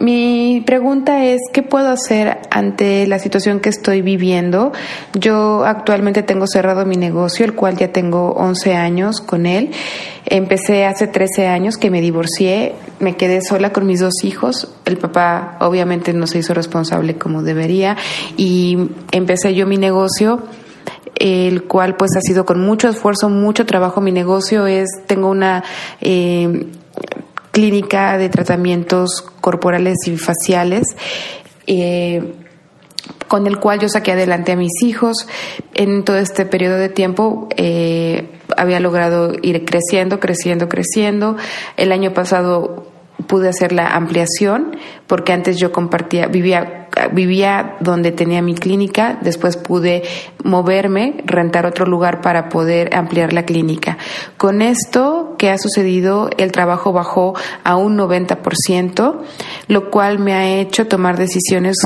mi pregunta es, ¿qué puedo hacer ante la situación que estoy viviendo? Yo actualmente tengo cerrado mi negocio, el cual ya tengo 11 años con él. Empecé hace 13 años que me divorcié, me quedé sola con mis dos hijos. El papá obviamente no se hizo responsable como debería y empecé yo mi negocio el cual pues ha sido con mucho esfuerzo, mucho trabajo. Mi negocio es, tengo una eh, clínica de tratamientos corporales y faciales. Eh, con el cual yo saqué adelante a mis hijos. En todo este periodo de tiempo eh, había logrado ir creciendo, creciendo, creciendo. El año pasado pude hacer la ampliación porque antes yo compartía, vivía, vivía donde tenía mi clínica, después pude moverme, rentar otro lugar para poder ampliar la clínica. Con esto que ha sucedido, el trabajo bajó a un 90%, lo cual me ha hecho tomar decisiones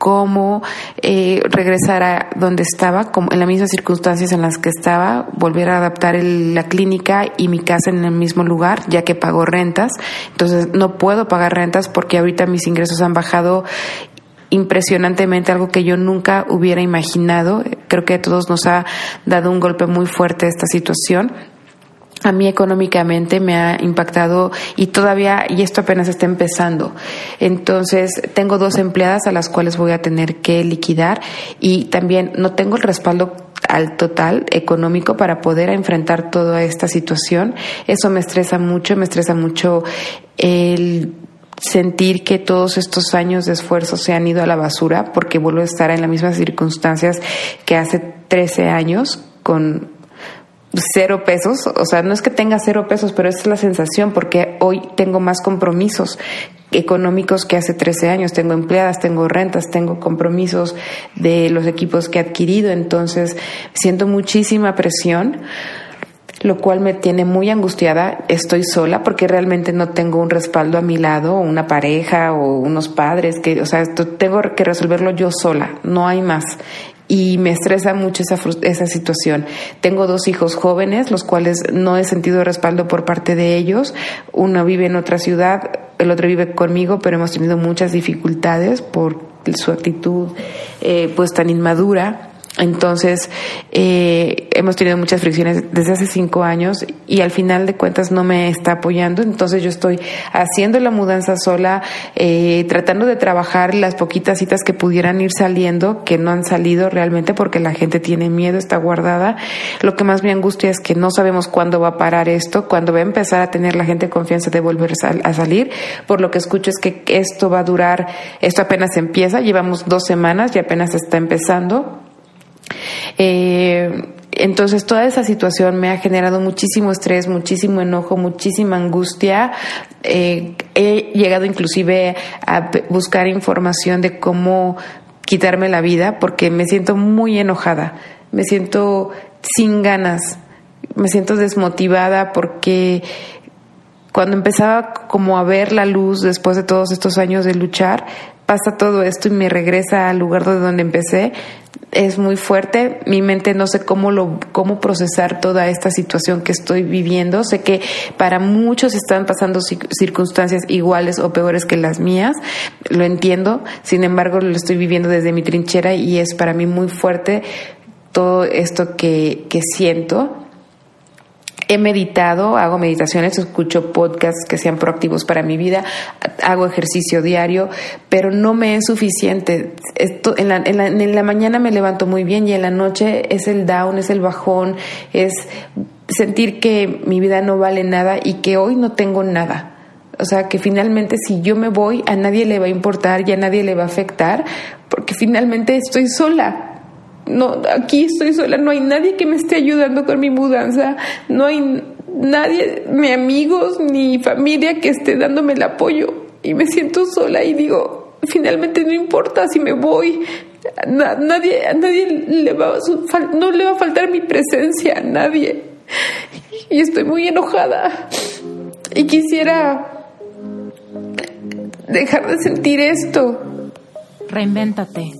cómo eh, regresar a donde estaba, como en las mismas circunstancias en las que estaba, volver a adaptar la clínica y mi casa en el mismo lugar, ya que pago rentas. Entonces no puedo pagar rentas porque ahorita mis ingresos han bajado impresionantemente, algo que yo nunca hubiera imaginado. Creo que a todos nos ha dado un golpe muy fuerte esta situación a mí económicamente me ha impactado y todavía, y esto apenas está empezando. Entonces, tengo dos empleadas a las cuales voy a tener que liquidar y también no tengo el respaldo al total económico para poder enfrentar toda esta situación. Eso me estresa mucho, me estresa mucho el sentir que todos estos años de esfuerzo se han ido a la basura porque vuelvo a estar en las mismas circunstancias que hace 13 años con cero pesos, o sea, no es que tenga cero pesos, pero esa es la sensación porque hoy tengo más compromisos económicos que hace 13 años, tengo empleadas, tengo rentas, tengo compromisos de los equipos que he adquirido, entonces siento muchísima presión lo cual me tiene muy angustiada. Estoy sola porque realmente no tengo un respaldo a mi lado, una pareja o unos padres que, o sea, tengo que resolverlo yo sola, no hay más y me estresa mucho esa, esa situación. Tengo dos hijos jóvenes, los cuales no he sentido respaldo por parte de ellos. Uno vive en otra ciudad, el otro vive conmigo, pero hemos tenido muchas dificultades por su actitud eh, pues tan inmadura entonces, eh, hemos tenido muchas fricciones desde hace cinco años y al final de cuentas no me está apoyando. Entonces, yo estoy haciendo la mudanza sola, eh, tratando de trabajar las poquitas citas que pudieran ir saliendo, que no han salido realmente porque la gente tiene miedo, está guardada. Lo que más me angustia es que no sabemos cuándo va a parar esto, cuándo va a empezar a tener la gente confianza de volver a salir. Por lo que escucho es que esto va a durar, esto apenas empieza, llevamos dos semanas y apenas está empezando eh, entonces toda esa situación me ha generado muchísimo estrés, muchísimo enojo, muchísima angustia. Eh, he llegado inclusive a buscar información de cómo quitarme la vida porque me siento muy enojada, me siento sin ganas, me siento desmotivada porque cuando empezaba como a ver la luz después de todos estos años de luchar, pasa todo esto y me regresa al lugar de donde empecé, es muy fuerte. Mi mente no sé cómo lo, cómo procesar toda esta situación que estoy viviendo. Sé que para muchos están pasando circunstancias iguales o peores que las mías. Lo entiendo. Sin embargo, lo estoy viviendo desde mi trinchera y es para mí muy fuerte todo esto que, que siento he meditado, hago meditaciones, escucho podcasts que sean proactivos para mi vida, hago ejercicio diario, pero no me es suficiente. Esto, en, la, en, la, en la mañana me levanto muy bien y en la noche es el down, es el bajón, es sentir que mi vida no vale nada y que hoy no tengo nada. O sea, que finalmente si yo me voy, a nadie le va a importar y a nadie le va a afectar, porque finalmente estoy sola no, aquí estoy sola, no hay nadie que me esté ayudando con mi mudanza, no hay nadie, ni amigos, ni familia que esté dándome el apoyo y me siento sola y digo, finalmente no importa si me voy, nadie, a nadie le va no le va a faltar mi presencia, a nadie. Y estoy muy enojada y quisiera dejar de sentir esto. Reinvéntate.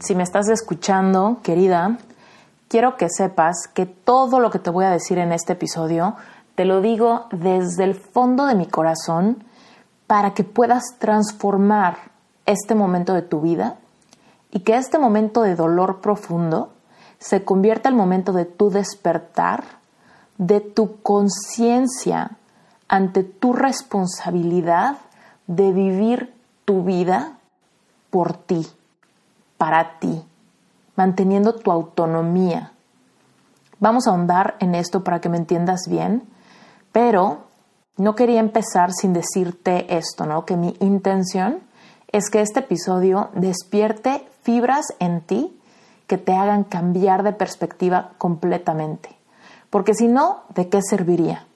si me estás escuchando, querida, quiero que sepas que todo lo que te voy a decir en este episodio te lo digo desde el fondo de mi corazón para que puedas transformar este momento de tu vida y que este momento de dolor profundo se convierta el momento de tu despertar, de tu conciencia ante tu responsabilidad de vivir tu vida por ti, para ti, manteniendo tu autonomía. Vamos a ahondar en esto para que me entiendas bien, pero no quería empezar sin decirte esto, ¿no? Que mi intención es que este episodio despierte fibras en ti que te hagan cambiar de perspectiva completamente. Porque si no, ¿de qué serviría?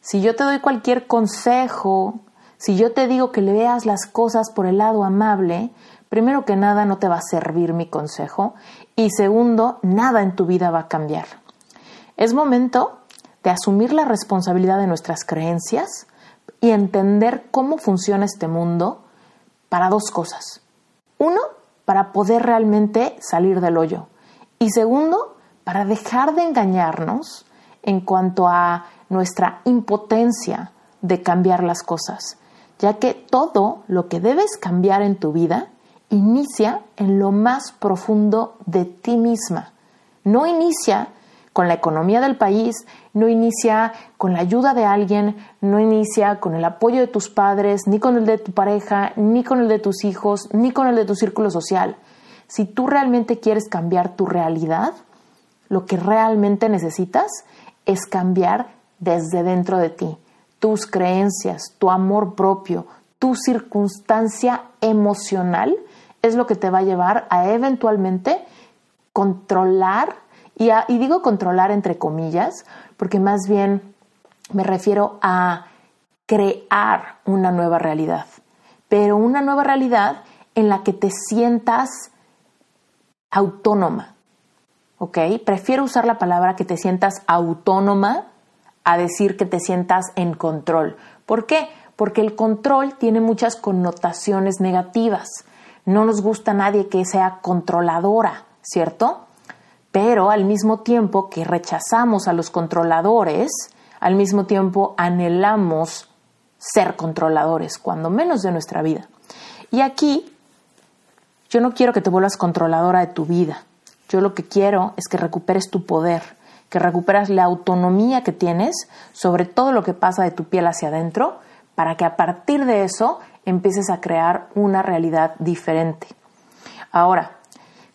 Si yo te doy cualquier consejo, si yo te digo que le veas las cosas por el lado amable, primero que nada no te va a servir mi consejo y segundo, nada en tu vida va a cambiar. Es momento de asumir la responsabilidad de nuestras creencias y entender cómo funciona este mundo para dos cosas. Uno, para poder realmente salir del hoyo. Y segundo, para dejar de engañarnos en cuanto a nuestra impotencia de cambiar las cosas, ya que todo lo que debes cambiar en tu vida inicia en lo más profundo de ti misma. No inicia con la economía del país, no inicia con la ayuda de alguien, no inicia con el apoyo de tus padres, ni con el de tu pareja, ni con el de tus hijos, ni con el de tu círculo social. Si tú realmente quieres cambiar tu realidad, lo que realmente necesitas es cambiar desde dentro de ti, tus creencias, tu amor propio, tu circunstancia emocional es lo que te va a llevar a eventualmente controlar y, digo controlar entre comillas, porque más bien me refiero a crear una nueva realidad, pero una nueva realidad en la que te sientas autónoma. ¿Ok? Prefiero usar la palabra que te sientas autónoma a decir que te sientas en control. ¿Por qué? Porque el control tiene muchas connotaciones negativas. No nos gusta a nadie que sea controladora, ¿cierto? pero al mismo tiempo que rechazamos a los controladores, al mismo tiempo anhelamos ser controladores, cuando menos de nuestra vida. Y aquí yo no quiero que te vuelvas controladora de tu vida. Yo lo que quiero es que recuperes tu poder, que recuperas la autonomía que tienes sobre todo lo que pasa de tu piel hacia adentro, para que a partir de eso empieces a crear una realidad diferente. Ahora,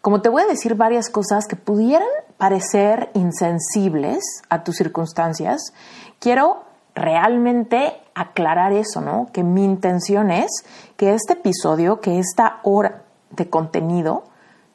como te voy a decir varias cosas que pudieran parecer insensibles a tus circunstancias, quiero realmente aclarar eso, ¿no? Que mi intención es que este episodio, que esta hora de contenido,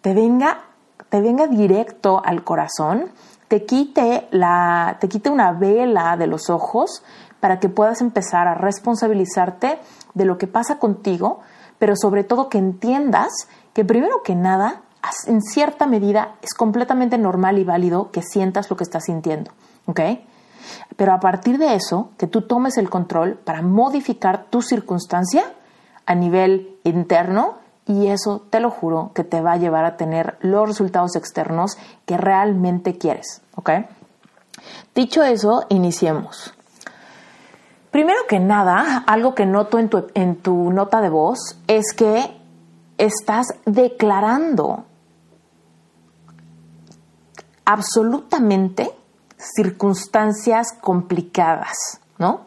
te venga, te venga directo al corazón, te quite, la, te quite una vela de los ojos para que puedas empezar a responsabilizarte de lo que pasa contigo, pero sobre todo que entiendas que primero que nada en cierta medida es completamente normal y válido que sientas lo que estás sintiendo, ¿ok? Pero a partir de eso, que tú tomes el control para modificar tu circunstancia a nivel interno y eso, te lo juro, que te va a llevar a tener los resultados externos que realmente quieres, ¿ok? Dicho eso, iniciemos. Primero que nada, algo que noto en tu, en tu nota de voz es que estás declarando absolutamente circunstancias complicadas, ¿no?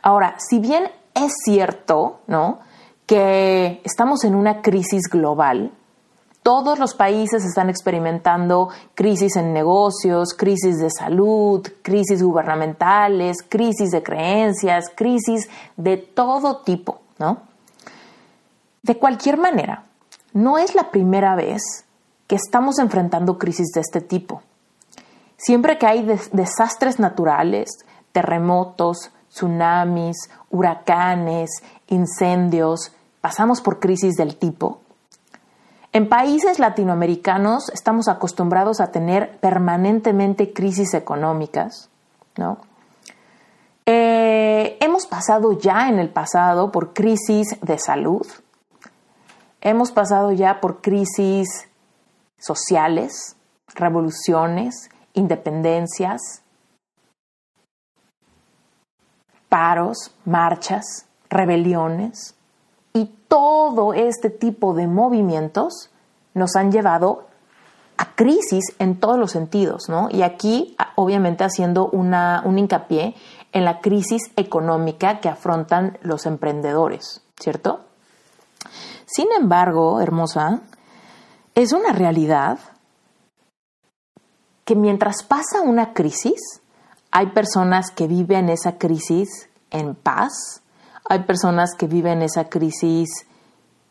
Ahora, si bien es cierto, ¿no? Que estamos en una crisis global, todos los países están experimentando crisis en negocios, crisis de salud, crisis gubernamentales, crisis de creencias, crisis de todo tipo, ¿no? De cualquier manera, no es la primera vez que estamos enfrentando crisis de este tipo. Siempre que hay desastres naturales, terremotos, tsunamis, huracanes, incendios, pasamos por crisis del tipo. En países latinoamericanos estamos acostumbrados a tener permanentemente crisis económicas, ¿no? Eh, hemos pasado ya en el pasado por crisis de salud, hemos pasado ya por crisis sociales, revoluciones, independencias, paros, marchas, rebeliones todo este tipo de movimientos nos han llevado a crisis en todos los sentidos, ¿no? Y aquí, obviamente, haciendo una, un hincapié en la crisis económica que afrontan los emprendedores, ¿cierto? Sin embargo, hermosa, es una realidad que mientras pasa una crisis, hay personas que viven esa crisis en paz, hay personas que viven esa crisis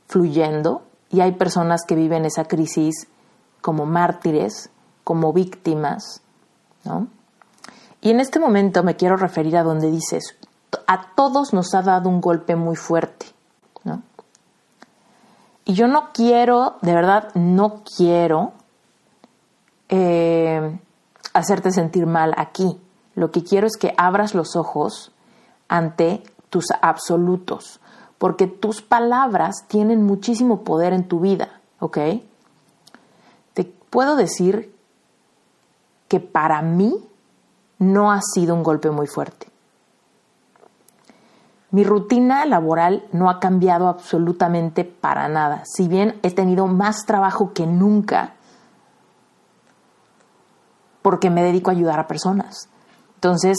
fluyendo y hay personas que viven esa crisis como mártires, como víctimas, ¿no? Y en este momento me quiero referir a donde dices, a todos nos ha dado un golpe muy fuerte, ¿no? Y yo no quiero, de verdad, no quiero eh, hacerte sentir mal aquí. Lo que quiero es que abras los ojos ante tus absolutos, porque tus palabras tienen muchísimo poder en tu vida, ¿ok? Te puedo decir que para mí no ha sido un golpe muy fuerte. Mi rutina laboral no ha cambiado absolutamente para nada. Si bien he tenido más trabajo que nunca, porque me dedico a ayudar a personas. Entonces,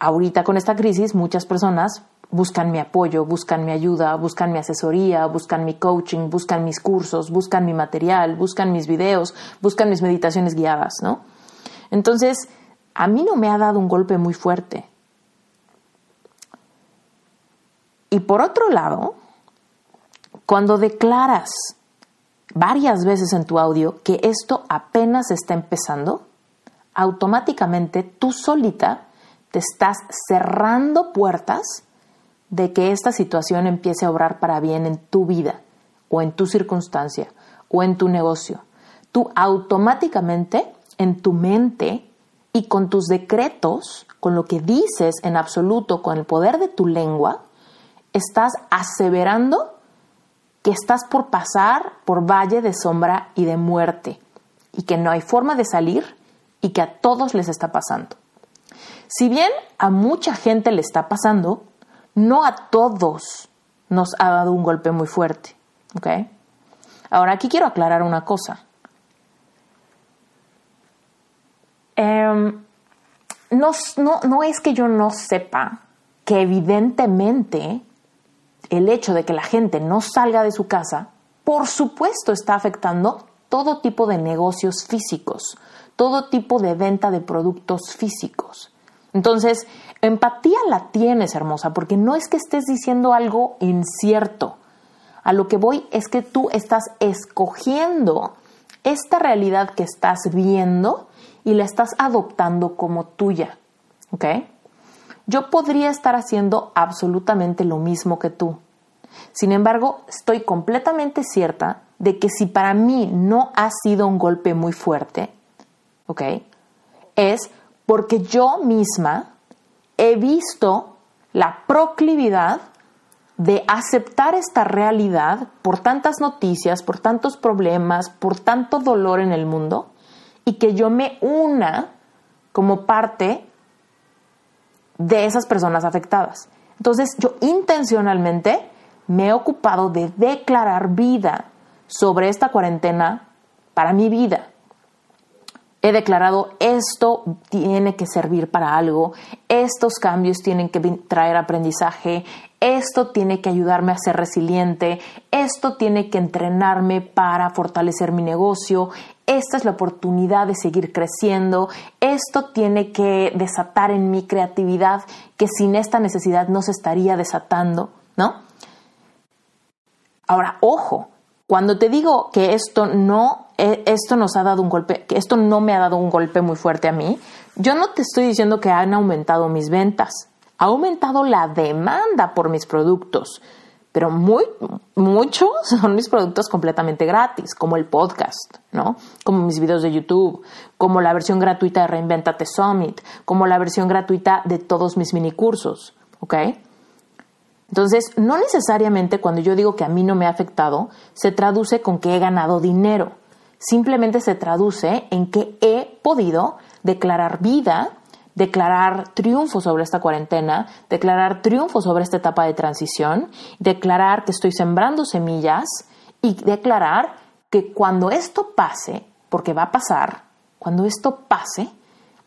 ahorita con esta crisis, muchas personas buscan mi apoyo, buscan mi ayuda, buscan mi asesoría, buscan mi coaching, buscan mis cursos, buscan mi material, buscan mis videos, buscan mis meditaciones guiadas, ¿no? Entonces, a mí no me ha dado un golpe muy fuerte. Y por otro lado, cuando declaras varias veces en tu audio que esto apenas está empezando, automáticamente tú solita te estás cerrando puertas de que esta situación empiece a obrar para bien en tu vida o en tu circunstancia o en tu negocio. Tú automáticamente en tu mente y con tus decretos, con lo que dices en absoluto, con el poder de tu lengua, estás aseverando que estás por pasar por valle de sombra y de muerte y que no hay forma de salir y que a todos les está pasando. Si bien a mucha gente le está pasando, no a todos nos ha dado un golpe muy fuerte. Ahora aquí quiero aclarar una cosa. Em, no, no es que yo no sepa que evidentemente el hecho de que la gente no salga de su casa, por supuesto está afectando todo tipo de negocios físicos, todo tipo de venta de productos físicos. Entonces, empatía la tienes, hermosa, porque no es que estés diciendo algo incierto. A lo que voy es que tú estás escogiendo esta realidad que estás viendo y la estás adoptando como tuya. ¿Ok? Yo podría estar haciendo absolutamente lo mismo que tú. Sin embargo, estoy completamente cierta de que si para mí no ha sido un golpe muy fuerte, ¿ok? Es porque yo misma he visto la proclividad de aceptar esta realidad por tantas noticias, por tantos problemas, por tanto dolor en el mundo, y que yo me una como parte de esas personas afectadas. Entonces yo intencionalmente me he ocupado de declarar vida sobre esta cuarentena para mi vida. He declarado esto tiene que servir para algo, estos cambios tienen que traer aprendizaje, esto tiene que ayudarme a ser resiliente, esto tiene que entrenarme para fortalecer mi negocio, esta es la oportunidad de seguir creciendo, esto tiene que desatar en mi creatividad que sin esta necesidad no se estaría desatando, ¿no? Ahora, ojo, cuando te digo que esto no, e, esto nos ha dado un golpe, que esto no me ha dado un golpe muy fuerte a mí, yo no te estoy diciendo que han aumentado mis ventas, ha aumentado la demanda por mis productos, pero muy, muchos son mis productos completamente gratis, como el podcast, ¿no? Como mis videos de YouTube, como la versión gratuita de Reinventate Summit, como la versión gratuita de todos mis mini cursos, ¿ok? Entonces, no necesariamente cuando yo digo que a mí no me ha afectado, se traduce con que he ganado dinero. Simplemente se traduce en que he podido declarar vida, declarar triunfo sobre esta cuarentena, declarar triunfo sobre esta etapa de transición, declarar que estoy sembrando semillas y declarar que cuando esto pase, porque va a pasar, cuando esto pase,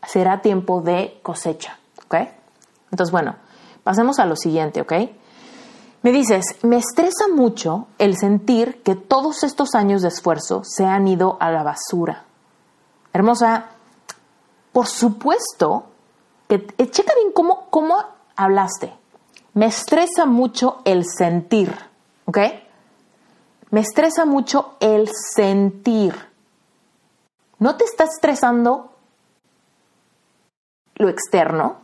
será tiempo de cosecha. ¿Ok? Entonces, bueno, pasemos a lo siguiente, ¿ok? Me dices, me estresa mucho el sentir que todos estos años de esfuerzo se han ido a la basura. Hermosa, por supuesto que eh, checa bien cómo, cómo hablaste. Me estresa mucho el sentir, ¿ok? Me estresa mucho el sentir. No te está estresando lo externo,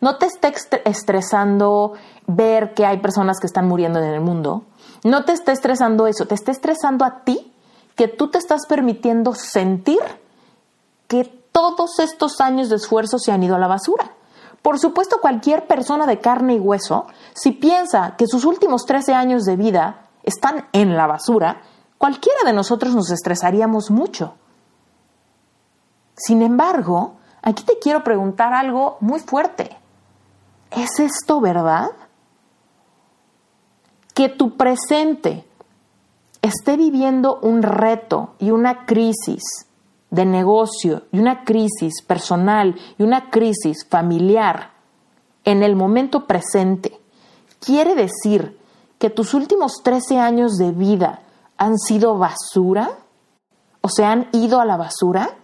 no te está estresando ver que hay personas que están muriendo en el mundo. No te está estresando eso, te está estresando a ti que tú te estás permitiendo sentir que todos estos años de esfuerzo se han ido a la basura. Por supuesto, cualquier persona de carne y hueso, si piensa que sus últimos 13 años de vida están en la basura, cualquiera de nosotros nos estresaríamos mucho. Sin embargo, aquí te quiero preguntar algo muy fuerte. ¿Es esto verdad? Que tu presente esté viviendo un reto y una crisis de negocio y una crisis personal y una crisis familiar en el momento presente, quiere decir que tus últimos 13 años de vida han sido basura o se han ido a la basura?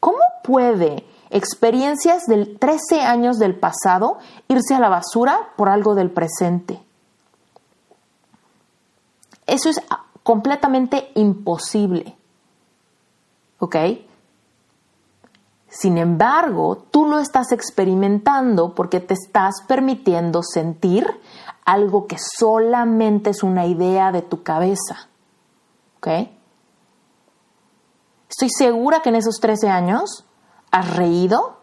¿Cómo puede experiencias del 13 años del pasado irse a la basura por algo del presente. Eso es completamente imposible. ¿Ok? Sin embargo, tú lo estás experimentando porque te estás permitiendo sentir algo que solamente es una idea de tu cabeza. ¿Ok? Estoy segura que en esos 13 años ¿Has reído?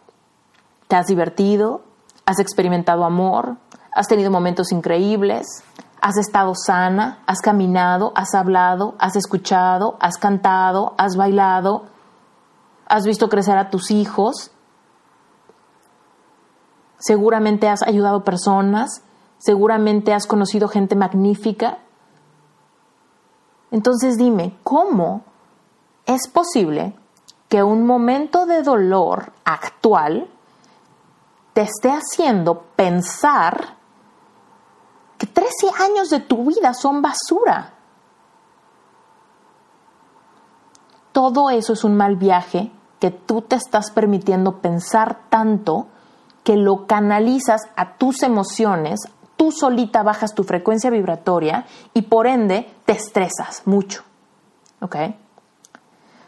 ¿Te has divertido? ¿Has experimentado amor? ¿Has tenido momentos increíbles? ¿Has estado sana? ¿Has caminado? ¿Has hablado? ¿Has escuchado? ¿Has cantado? ¿Has bailado? ¿Has visto crecer a tus hijos? Seguramente has ayudado personas, seguramente has conocido gente magnífica. Entonces dime, ¿cómo es posible que un momento de dolor actual te esté haciendo pensar que 13 años de tu vida son basura. Todo eso es un mal viaje que tú te estás permitiendo pensar tanto que lo canalizas a tus emociones, tú solita bajas tu frecuencia vibratoria y por ende te estresas mucho. ¿Ok?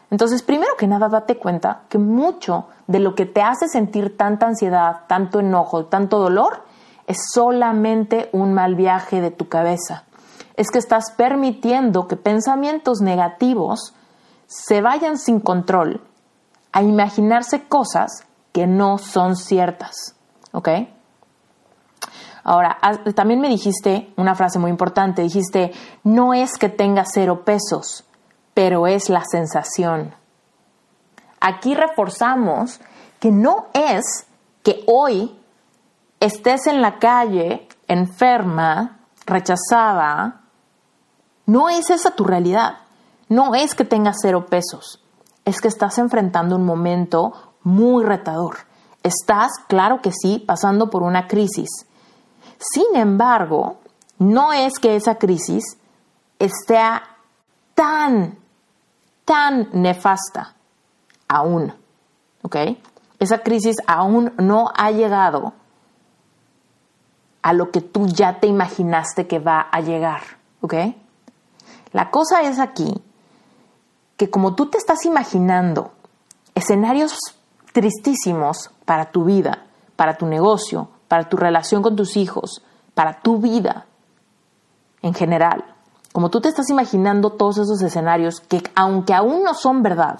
Entonces, primero que nada, date cuenta que mucho de lo que te hace sentir tanta ansiedad, tanto enojo, tanto dolor, es solamente un mal viaje de tu cabeza. Es que estás permitiendo que pensamientos negativos se vayan sin control a imaginarse cosas que no son ciertas. ¿Ok? Ahora, también me dijiste una frase muy importante, dijiste, no es que tenga cero pesos, pero es la sensación. Aquí reforzamos que no es que hoy estés en la calle enferma, rechazada, no es esa tu realidad. No es que tengas cero pesos. es que estás enfrentando un momento muy retador. Estás, claro que sí, pasando por una crisis. Sin embargo, no es que esa crisis esté tan, tan nefasta aún. ¿Ok? Esa crisis aún no ha llegado a lo que tú ya te imaginaste que va a llegar. ¿Ok? La cosa es aquí que como tú te estás imaginando escenarios tristísimos para tu vida, para tu negocio, para tu relación con tus hijos, para tu vida en general, como tú te estás imaginando todos esos escenarios que aunque aún no son verdad,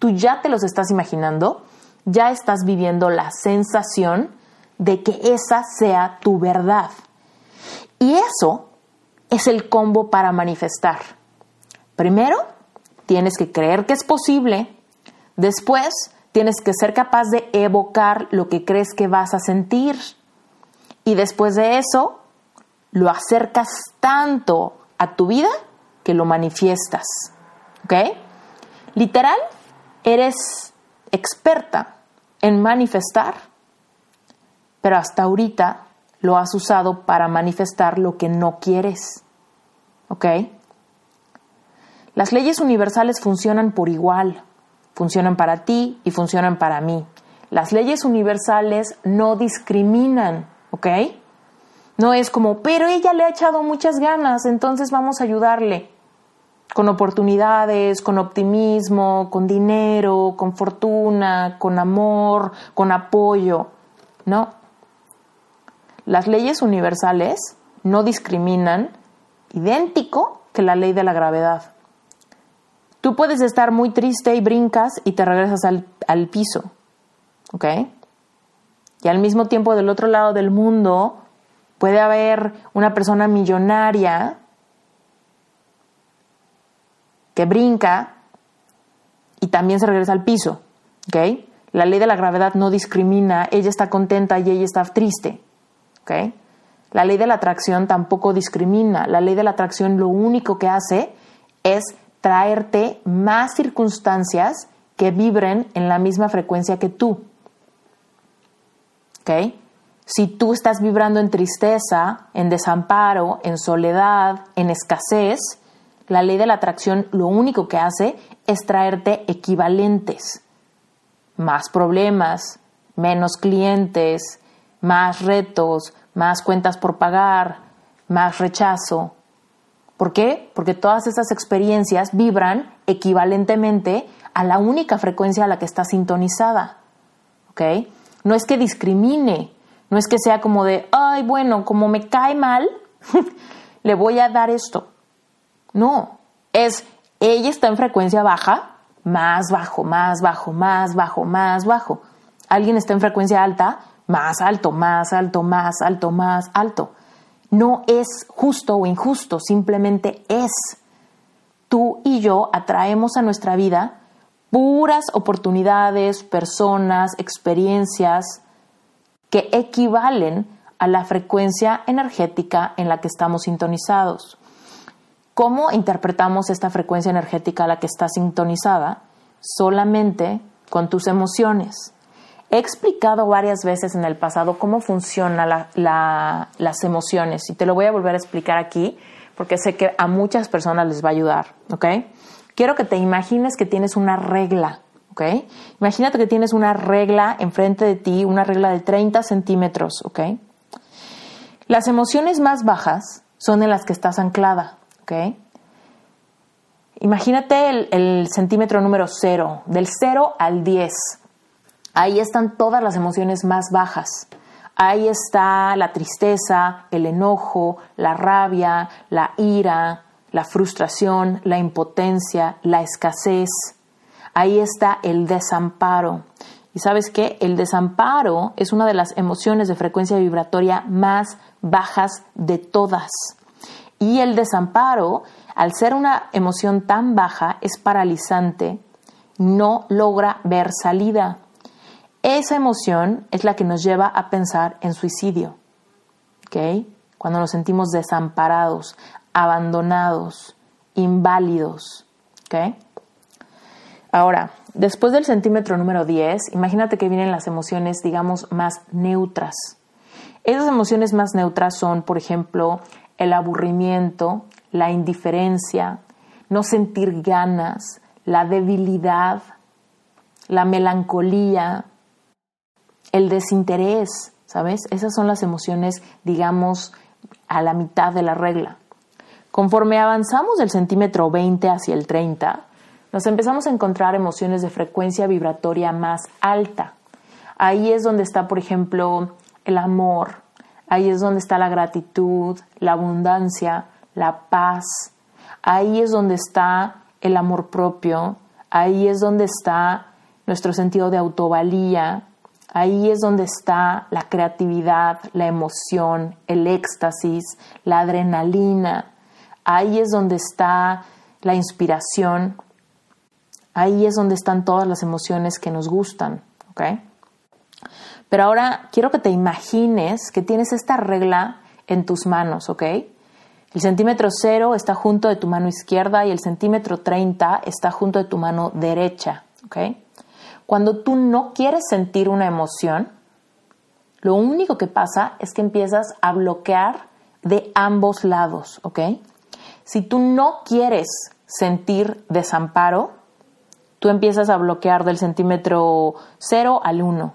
tú ya te los estás imaginando, ya estás viviendo la sensación de que esa sea tu verdad. Y eso es el combo para manifestar. Primero, tienes que creer que es posible. Después, tienes que ser capaz de evocar lo que crees que vas a sentir. Y después de eso, lo acercas tanto a tu vida que lo manifiestas. ¿Ok? Literal, eres experta en manifestar, pero hasta ahorita lo has usado para manifestar lo que no quieres. ¿Ok? Las leyes universales funcionan por igual, funcionan para ti y funcionan para mí. Las leyes universales no discriminan, ¿ok? No es como, pero ella le ha echado muchas ganas, entonces vamos a ayudarle. Con oportunidades, con optimismo, con dinero, con fortuna, con amor, con apoyo. No. Las leyes universales no discriminan, idéntico que la ley de la gravedad. Tú puedes estar muy triste y brincas y te regresas al, piso, ¿ok? Y al mismo tiempo del otro lado del mundo puede haber una persona millonaria que brinca y también se regresa al piso. La ley de la gravedad no discrimina, ella está contenta y ella está triste. La ley de la atracción tampoco discrimina, la ley de la atracción lo único que hace es traerte más circunstancias que vibren en la misma frecuencia que tú. ¿Ok? Si tú estás vibrando en tristeza, en desamparo, en soledad, en escasez, la ley de la atracción lo único que hace es traerte equivalentes. Más problemas, menos clientes, más retos, más cuentas por pagar, más rechazo, ¿Por qué? Porque todas esas experiencias vibran equivalentemente a la única frecuencia a la que está sintonizada. ¿Ok? No es que discrimine, no es que sea como de, ay, bueno, como me cae mal, le voy a dar esto. No, es, ella está en frecuencia baja, más bajo, más bajo, más bajo, más bajo. Alguien está en frecuencia alta, más alto, más alto, más alto, más alto no es justo o injusto, simplemente es. Tú y yo atraemos a nuestra vida puras oportunidades, personas, experiencias que equivalen a la frecuencia energética en la que estamos sintonizados. ¿Cómo interpretamos esta frecuencia energética a la que está sintonizada? Solamente con tus emociones. He explicado varias veces en el pasado cómo funcionan las emociones y te lo voy a volver a explicar aquí porque sé que a muchas personas les va a ayudar, ¿ok? Quiero que te imagines que tienes una regla, Imagínate que tienes una regla enfrente de ti, una regla de 30 centímetros, ¿ok? Las emociones más bajas son en las que estás anclada, ¿ok? Imagínate el, el centímetro número 0, del 0 al 10. Ahí están todas las emociones más bajas. Ahí está la tristeza, el enojo, la rabia, la ira, la frustración, la impotencia, la escasez. Ahí está el desamparo. Y sabes qué? El desamparo es una de las emociones de frecuencia vibratoria más bajas de todas. Y el desamparo, al ser una emoción tan baja, es paralizante, no logra ver salida. Esa emoción es la que nos lleva a pensar en suicidio. Cuando nos sentimos desamparados, abandonados, inválidos. Ahora, después del centímetro número 10, imagínate que vienen las emociones, digamos, más neutras. Esas emociones más neutras son, por ejemplo, el aburrimiento, la indiferencia, no sentir ganas, la debilidad, la melancolía, el desinterés, ¿sabes? Esas son las emociones, digamos, a la mitad de la regla. Conforme avanzamos del centímetro 20 hacia el 30, nos empezamos a encontrar emociones de frecuencia vibratoria más alta. Ahí es donde está, por ejemplo, el amor, ahí es donde está la gratitud, la abundancia, la paz, ahí es donde está el amor propio, ahí es donde está nuestro sentido de autovalía, ahí es donde está la creatividad, la emoción, el éxtasis, la adrenalina, ahí es donde está la inspiración, ahí es donde están todas las emociones que nos gustan, ¿ok? Pero ahora quiero que te imagines que tienes esta regla en tus manos, ¿ok? El centímetro cero está junto de tu mano izquierda y el centímetro 30 está junto de tu mano derecha, ¿ok? Cuando tú no quieres sentir una emoción, lo único que pasa es que empiezas a bloquear de ambos lados, ¿ok? Si tú no quieres sentir desamparo, tú empiezas a bloquear del centímetro 0 al 1.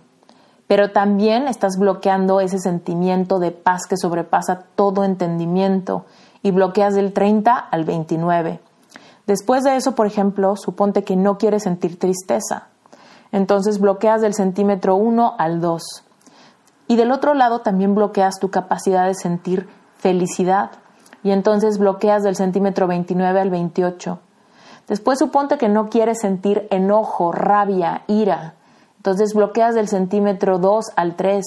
Pero también estás bloqueando ese sentimiento de paz que sobrepasa todo entendimiento y bloqueas del 30 al 29. Después de eso, por ejemplo, suponte que no quieres sentir tristeza. Entonces bloqueas del centímetro 1 al 2. Y del otro lado también bloqueas tu capacidad de sentir felicidad. Y entonces bloqueas del centímetro 29 al 28. Después suponte que no quieres sentir enojo, rabia, ira. Entonces bloqueas del centímetro 2 al 3.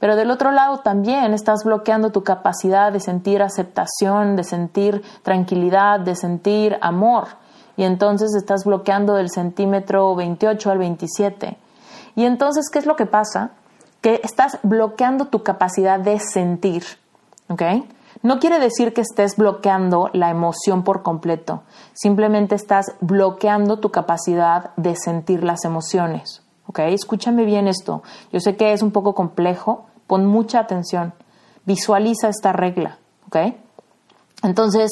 Pero del otro lado también estás bloqueando tu capacidad de sentir aceptación, de sentir tranquilidad, de sentir amor. Y entonces estás bloqueando del centímetro 28 al 27. Y entonces, ¿qué es lo que pasa? Que estás bloqueando tu capacidad de sentir. ¿Ok? No quiere decir que estés bloqueando la emoción por completo, simplemente estás bloqueando tu capacidad de sentir las emociones. ¿Ok? Escúchame bien esto. Yo sé que es un poco complejo, pon mucha atención. Visualiza esta regla. ¿Ok? Entonces,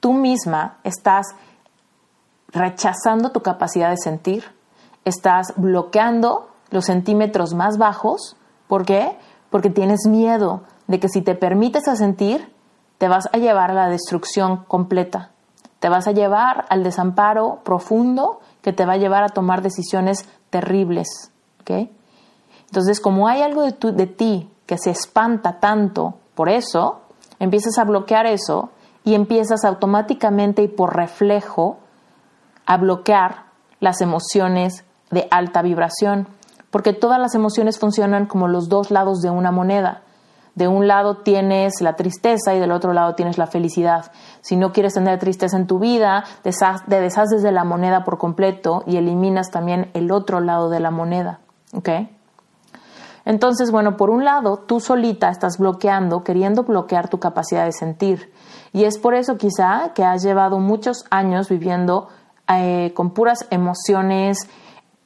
tú misma estás rechazando tu capacidad de sentir, estás bloqueando los centímetros más bajos. ¿Por qué? Porque tienes miedo de que si te permites a sentir, te vas a llevar a la destrucción completa. Te vas a llevar al desamparo profundo que te va a llevar a tomar decisiones terribles. Entonces, como hay algo de, de ti que se espanta tanto por eso, empiezas a bloquear eso y empiezas automáticamente y por reflejo a bloquear las emociones de alta vibración, porque todas las emociones funcionan como los dos lados de una moneda de un lado tienes la tristeza y del otro lado tienes la felicidad. Si no quieres tener tristeza en tu vida, te deshaces de la moneda por completo y eliminas también el otro lado de la moneda. ¿Ok? Entonces, bueno, por un lado, tú solita estás bloqueando, queriendo bloquear tu capacidad de sentir. Y es por eso quizá que has llevado muchos años viviendo eh, con puras emociones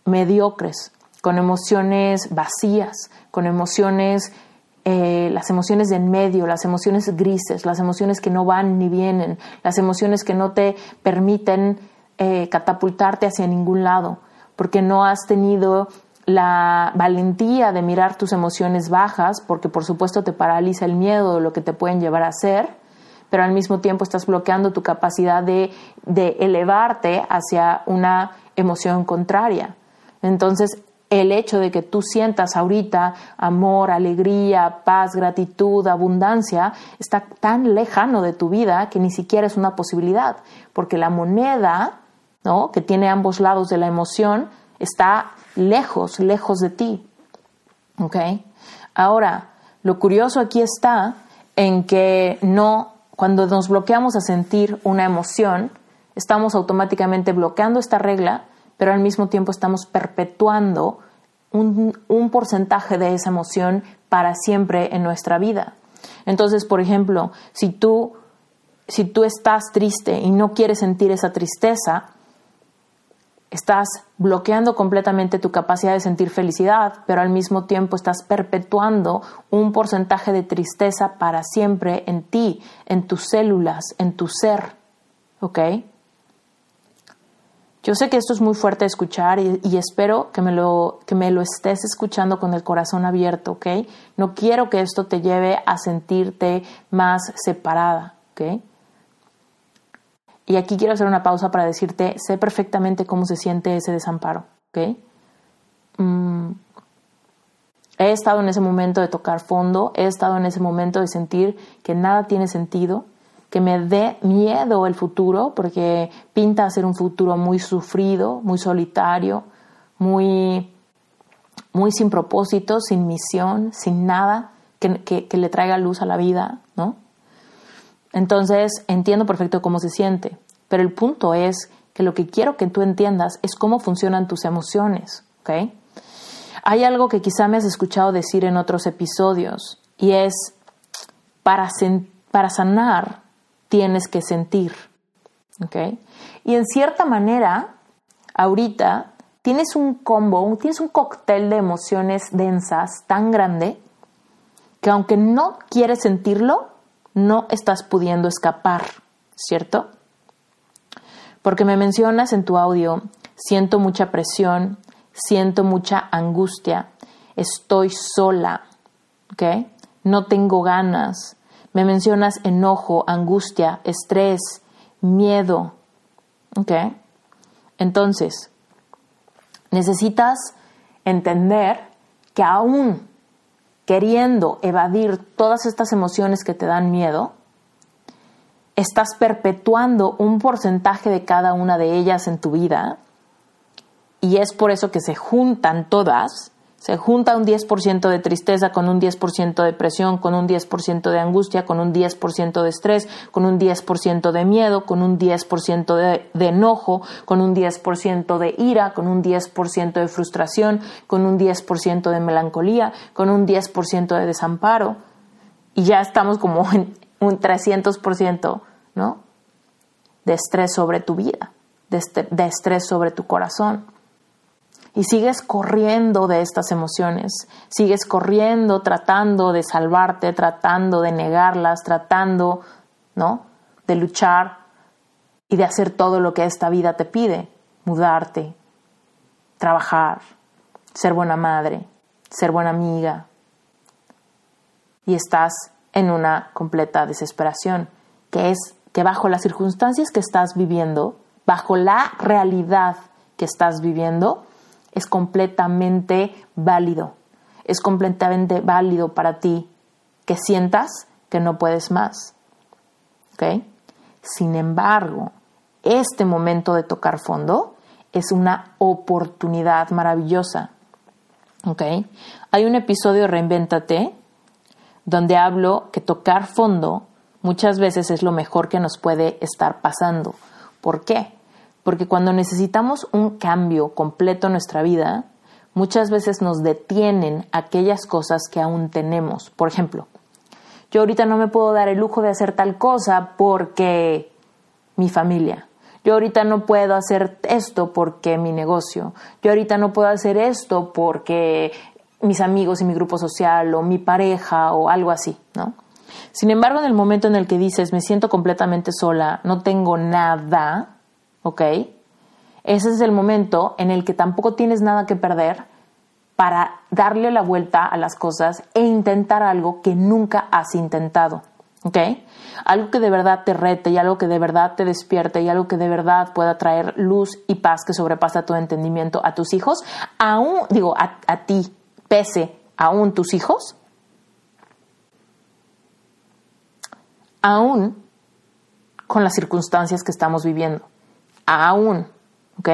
mediocres, con emociones vacías, con emociones eh, las emociones de en medio, las emociones grises, las emociones que no van ni vienen, las emociones que no te permiten eh, catapultarte hacia ningún lado, porque no has tenido la valentía de mirar tus emociones bajas, porque por supuesto te paraliza el miedo de lo que te pueden llevar a hacer, pero al mismo tiempo estás bloqueando tu capacidad de, de elevarte hacia una emoción contraria. Entonces, el hecho de que tú sientas ahorita amor, alegría, paz, gratitud, abundancia, está tan lejano de tu vida que ni siquiera es una posibilidad, porque la moneda, ¿no? que tiene ambos lados de la emoción, está lejos, lejos de ti. ¿Ok? Ahora, lo curioso aquí está en que no, cuando nos bloqueamos a sentir una emoción, estamos automáticamente bloqueando esta regla pero al mismo tiempo estamos perpetuando un, porcentaje de esa emoción para siempre en nuestra vida. Entonces, por ejemplo, si tú, si tú estás triste y no quieres sentir esa tristeza, estás bloqueando completamente tu capacidad de sentir felicidad, pero al mismo tiempo estás perpetuando un porcentaje de tristeza para siempre en ti, en tus células, en tu ser. ¿Ok? Yo sé que esto es muy fuerte de escuchar y, espero que me, lo, que me lo estés escuchando con el corazón abierto, ¿ok? No quiero que esto te lleve a sentirte más separada, ¿ok? Y aquí quiero hacer una pausa para decirte, sé perfectamente cómo se siente ese desamparo, ¿ok? Mm, he estado en ese momento de tocar fondo, he estado en ese momento de sentir que nada tiene sentido, que me dé miedo el futuro, porque pinta ser un futuro muy sufrido, muy solitario, muy, muy sin propósito, sin misión, sin nada que, que le traiga luz a la vida, ¿no? Entonces entiendo perfecto cómo se siente, pero el punto es que lo que quiero que tú entiendas es cómo funcionan tus emociones, ¿ok? Hay algo que quizá me has escuchado decir en otros episodios y es, para, para sanar tienes que sentir. Y en cierta manera, ahorita tienes un combo, tienes un cóctel de emociones densas tan grande que aunque no quieres sentirlo, no estás pudiendo escapar, ¿cierto? Porque me mencionas en tu audio, siento mucha presión, siento mucha angustia, estoy sola, ¿ok? No tengo ganas, me mencionas enojo, angustia, estrés, miedo. ¿Ok? Entonces, necesitas entender que aún queriendo evadir todas estas emociones que te dan miedo, estás perpetuando un porcentaje de cada una de ellas en tu vida y es por eso que se juntan todas se junta un 10% de tristeza con un 10% de depresión, con un 10% de angustia, con un 10% de estrés, con un 10% de miedo, con un 10% de, de, enojo, con un 10% de ira, con un 10% de frustración, con un 10% de melancolía, con un 10% de desamparo. Y ya estamos como en un 300%, ¿no? De estrés sobre tu vida, de, de estrés sobre tu corazón y sigues corriendo de estas emociones, sigues corriendo tratando de salvarte, tratando de negarlas, tratando, ¿no? De luchar y de hacer todo lo que esta vida te pide, mudarte, trabajar, ser buena madre, ser buena amiga. Y estás en una completa desesperación, que es que bajo las circunstancias que estás viviendo, bajo la realidad que estás viviendo, es completamente válido. Es completamente válido para ti que sientas que no puedes más. ¿Ok? Sin embargo, este momento de tocar fondo es una oportunidad maravillosa. ¿Ok? Hay un episodio de Reinvéntate donde hablo que tocar fondo muchas veces es lo mejor que nos puede estar pasando. ¿Por qué? Porque cuando necesitamos un cambio completo en nuestra vida, muchas veces nos detienen aquellas cosas que aún tenemos. Por ejemplo, yo ahorita no me puedo dar el lujo de hacer tal cosa porque mi familia. Yo ahorita no puedo hacer esto porque mi negocio. Yo ahorita no puedo hacer esto porque mis amigos y mi grupo social o mi pareja o algo así, ¿no? Sin embargo, en el momento en el que dices, me siento completamente sola, no tengo nada, ¿ok? Ese es el momento en el que tampoco tienes nada que perder para darle la vuelta a las cosas e intentar algo que nunca has intentado. ¿Ok? Algo que de verdad te rete y algo que de verdad te despierte y algo que de verdad pueda traer luz y paz que sobrepasa tu entendimiento a tus hijos, aún, digo, a, a ti, pese aún tus hijos, aún con las circunstancias que estamos viviendo aún, ¿ok?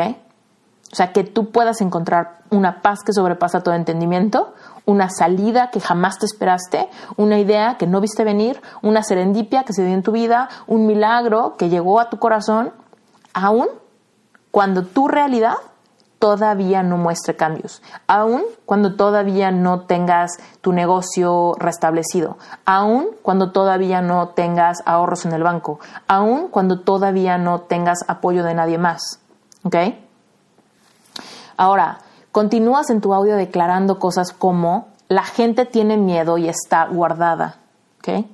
O sea, que tú puedas encontrar una paz que sobrepasa todo entendimiento, una salida que jamás te esperaste, una idea que no viste venir, una serendipia que se dio en tu vida, un milagro que llegó a tu corazón, aún cuando tu realidad todavía no muestre cambios, aún cuando todavía no tengas tu negocio restablecido, aún cuando todavía no tengas ahorros en el banco, aún cuando todavía no tengas apoyo de nadie más. ¿Ok? Ahora, continúas en tu audio declarando cosas como la gente tiene miedo y está guardada. ¿Ok?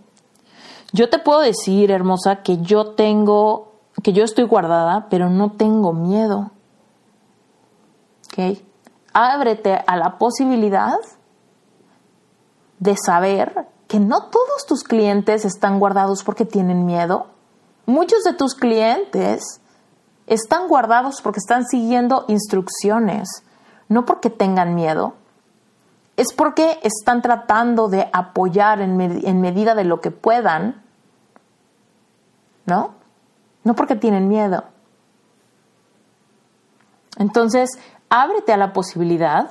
Yo te puedo decir, hermosa, que yo tengo, que yo estoy guardada, pero no tengo miedo. ¿Ok? Ábrete a la posibilidad de saber que no todos tus clientes están guardados porque tienen miedo. Muchos de tus clientes están guardados porque están siguiendo instrucciones, no porque tengan miedo. Es porque están tratando de apoyar en, medida de lo que puedan, ¿no? No porque tienen miedo. Entonces, ábrete a la posibilidad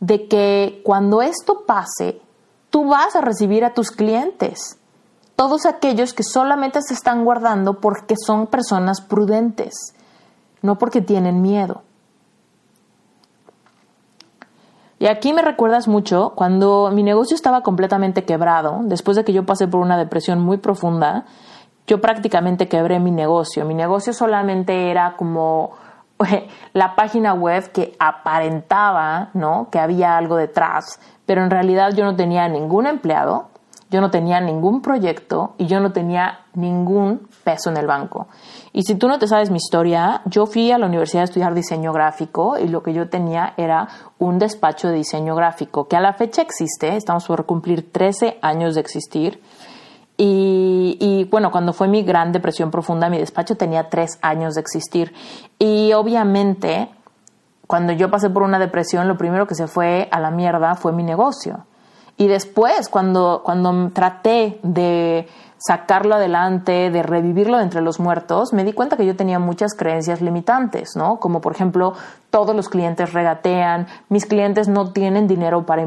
de que cuando esto pase, tú vas a recibir a tus clientes. Todos aquellos que solamente se están guardando porque son personas prudentes, no porque tienen miedo. Y aquí me recuerdas mucho cuando mi negocio estaba completamente quebrado, después de que yo pasé por una depresión muy profunda, yo prácticamente quebré mi negocio. Mi negocio solamente era como la página web que aparentaba, ¿no? Que había algo detrás, pero en realidad yo no tenía ningún empleado, yo no tenía ningún proyecto y yo no tenía ningún peso en el banco. Y si tú no te sabes mi historia, yo fui a la universidad a estudiar diseño gráfico y lo que yo tenía era un despacho de diseño gráfico que a la fecha existe, estamos por cumplir 13 años de existir. Y, bueno, cuando fue mi gran depresión profunda, mi despacho tenía tres años de existir. Y obviamente, cuando yo pasé por una depresión, lo primero que se fue a la mierda fue mi negocio. Y después, cuando, cuando traté de sacarlo adelante, de revivirlo entre los muertos, me di cuenta que yo tenía muchas creencias limitantes, ¿no? Como por ejemplo, todos los clientes regatean, mis clientes no tienen dinero para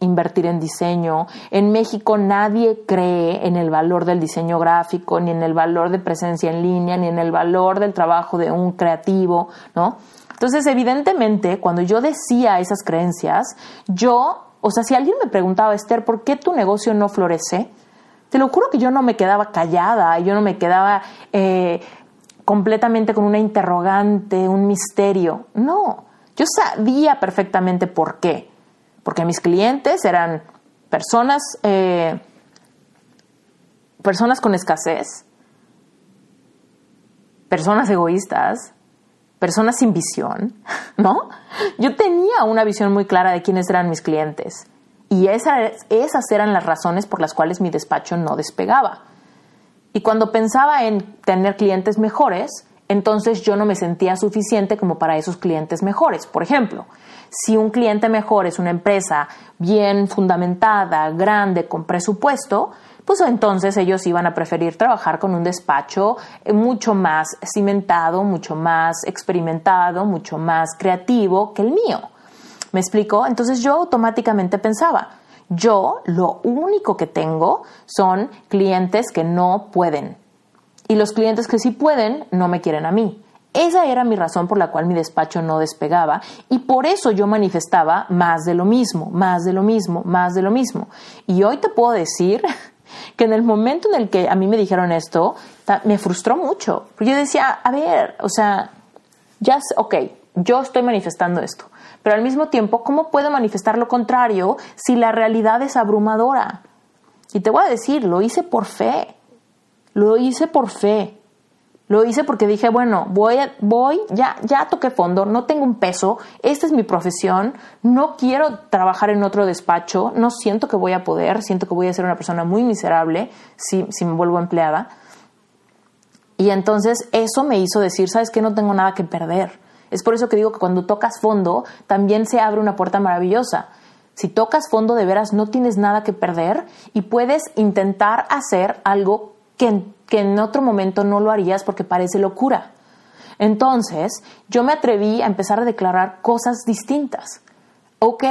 invertir en diseño, en México nadie cree en el valor del diseño gráfico, ni en el valor de presencia en línea, ni en el valor del trabajo de un creativo, ¿no? Entonces, evidentemente, cuando yo decía esas creencias, yo o sea, si alguien me preguntaba, Esther, ¿por qué tu negocio no florece? Te lo juro que yo no me quedaba callada, yo no me quedaba eh, completamente con una interrogante, un misterio. No, yo sabía perfectamente por qué. Porque mis clientes eran personas, eh, personas con escasez, personas egoístas, personas sin visión, ¿no? Yo tenía una visión muy clara de quiénes eran mis clientes y esas, eran las razones por las cuales mi despacho no despegaba. Y cuando pensaba en tener clientes mejores, entonces yo no me sentía suficiente como para esos clientes mejores. Por ejemplo, si un cliente mejor es una empresa bien fundamentada, grande, con presupuesto, pues entonces ellos iban a preferir trabajar con un despacho eh, mucho más cimentado, mucho más experimentado, mucho más creativo que el mío. ¿Me explico? Entonces yo automáticamente pensaba, yo lo único que tengo son clientes que no pueden. Y los clientes que sí pueden no me quieren a mí. Esa era mi razón por la cual mi despacho no despegaba y por eso yo manifestaba más de lo mismo, más de lo mismo, más de lo mismo. Y hoy te puedo decir que en el momento en el que a mí me dijeron esto, me frustró mucho. Yo decía, a ver, o sea, ya, ok, yo estoy manifestando esto, pero al mismo tiempo, ¿cómo puedo manifestar lo contrario si la realidad es abrumadora? Y te voy a decir, lo hice por fe, lo hice por fe. Lo hice porque dije, bueno, voy, voy, ya, ya toqué fondo, no tengo un peso, esta es mi profesión, no quiero trabajar en otro despacho, no siento que voy a poder, siento que voy a ser una persona muy miserable si, si me vuelvo empleada. Y entonces eso me hizo decir, sabes que no tengo nada que perder. Es por eso que digo que cuando tocas fondo también se abre una puerta maravillosa. Si tocas fondo de veras no tienes nada que perder y puedes intentar hacer algo que que en otro momento no lo harías porque parece locura. Entonces, yo me atreví a empezar a declarar cosas distintas. Ok,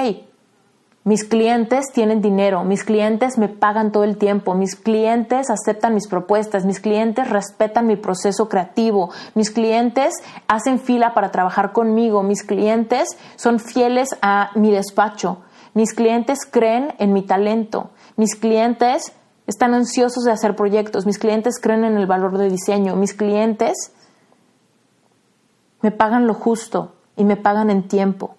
mis clientes tienen dinero, mis clientes me pagan todo el tiempo, mis clientes aceptan mis propuestas, mis clientes respetan mi proceso creativo, mis clientes hacen fila para trabajar conmigo, mis clientes son fieles a mi despacho, mis clientes creen en mi talento, mis clientes están ansiosos de hacer proyectos, mis clientes creen en el valor de diseño, mis clientes me pagan lo justo, y me pagan en tiempo.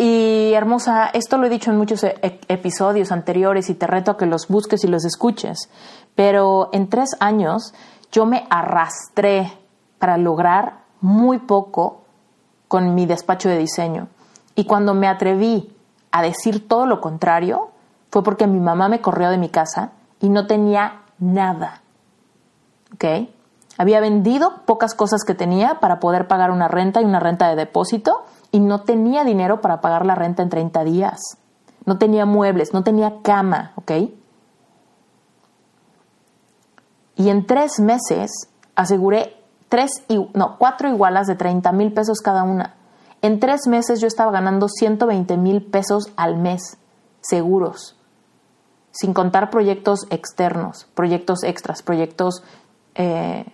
Y hermosa, esto lo he dicho en muchos e-, e-, episodios anteriores y te reto a que los busques y los escuches, pero en tres años yo me arrastré para lograr muy poco con mi despacho de diseño. Y cuando me atreví a decir todo lo contrario, fue porque mi mamá me corrió de mi casa y no tenía nada. ¿Ok? Había vendido pocas cosas que tenía para poder pagar una renta y una renta de depósito y no tenía dinero para pagar la renta en 30 días. No tenía muebles, no tenía cama, ¿ok? Y en tres meses aseguré tres, no, cuatro igualas de 30 mil pesos cada una. En tres meses yo estaba ganando 120 mil pesos al mes, seguros, sin contar proyectos externos, proyectos extras, proyectos eh,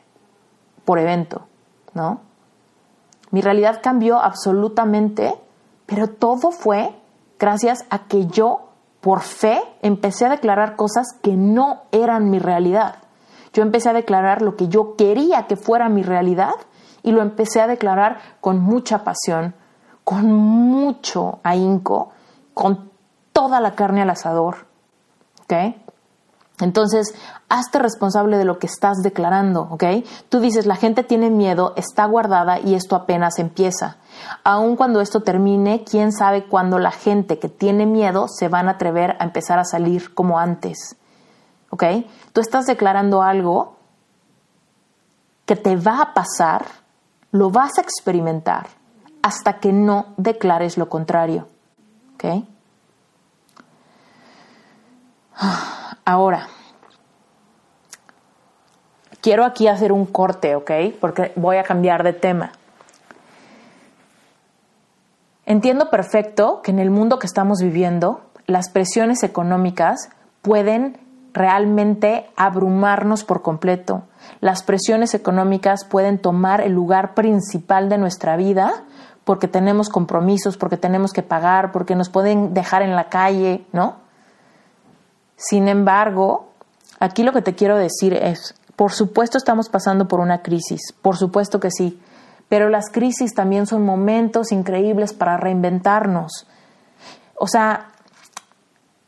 por evento, ¿no? Mi realidad cambió absolutamente, pero todo fue gracias a que yo, por fe, empecé a declarar cosas que no eran mi realidad. Yo empecé a declarar lo que yo quería que fuera mi realidad y lo empecé a declarar con mucha pasión, con mucho ahínco, con toda la carne al asador. ¿Ok? Entonces, hazte responsable de lo que estás declarando, ¿ok? Tú dices, la gente tiene miedo, está guardada y esto apenas empieza. Aun cuando esto termine, quién sabe cuándo la gente que tiene miedo se van a atrever a empezar a salir como antes, ¿ok? Tú estás declarando algo que te va a pasar, lo vas a experimentar hasta que no declares lo contrario, ¿ok? Ahora, quiero aquí hacer un corte, ¿ok? Porque voy a cambiar de tema. Entiendo perfecto que en el mundo que estamos viviendo, las presiones económicas pueden realmente abrumarnos por completo. Las presiones económicas pueden tomar el lugar principal de nuestra vida porque tenemos compromisos, porque tenemos que pagar, porque nos pueden dejar en la calle, ¿no? Sin embargo, aquí lo que te quiero decir es, por supuesto estamos pasando por una crisis, por supuesto que sí, pero las crisis también son momentos increíbles para reinventarnos. O sea,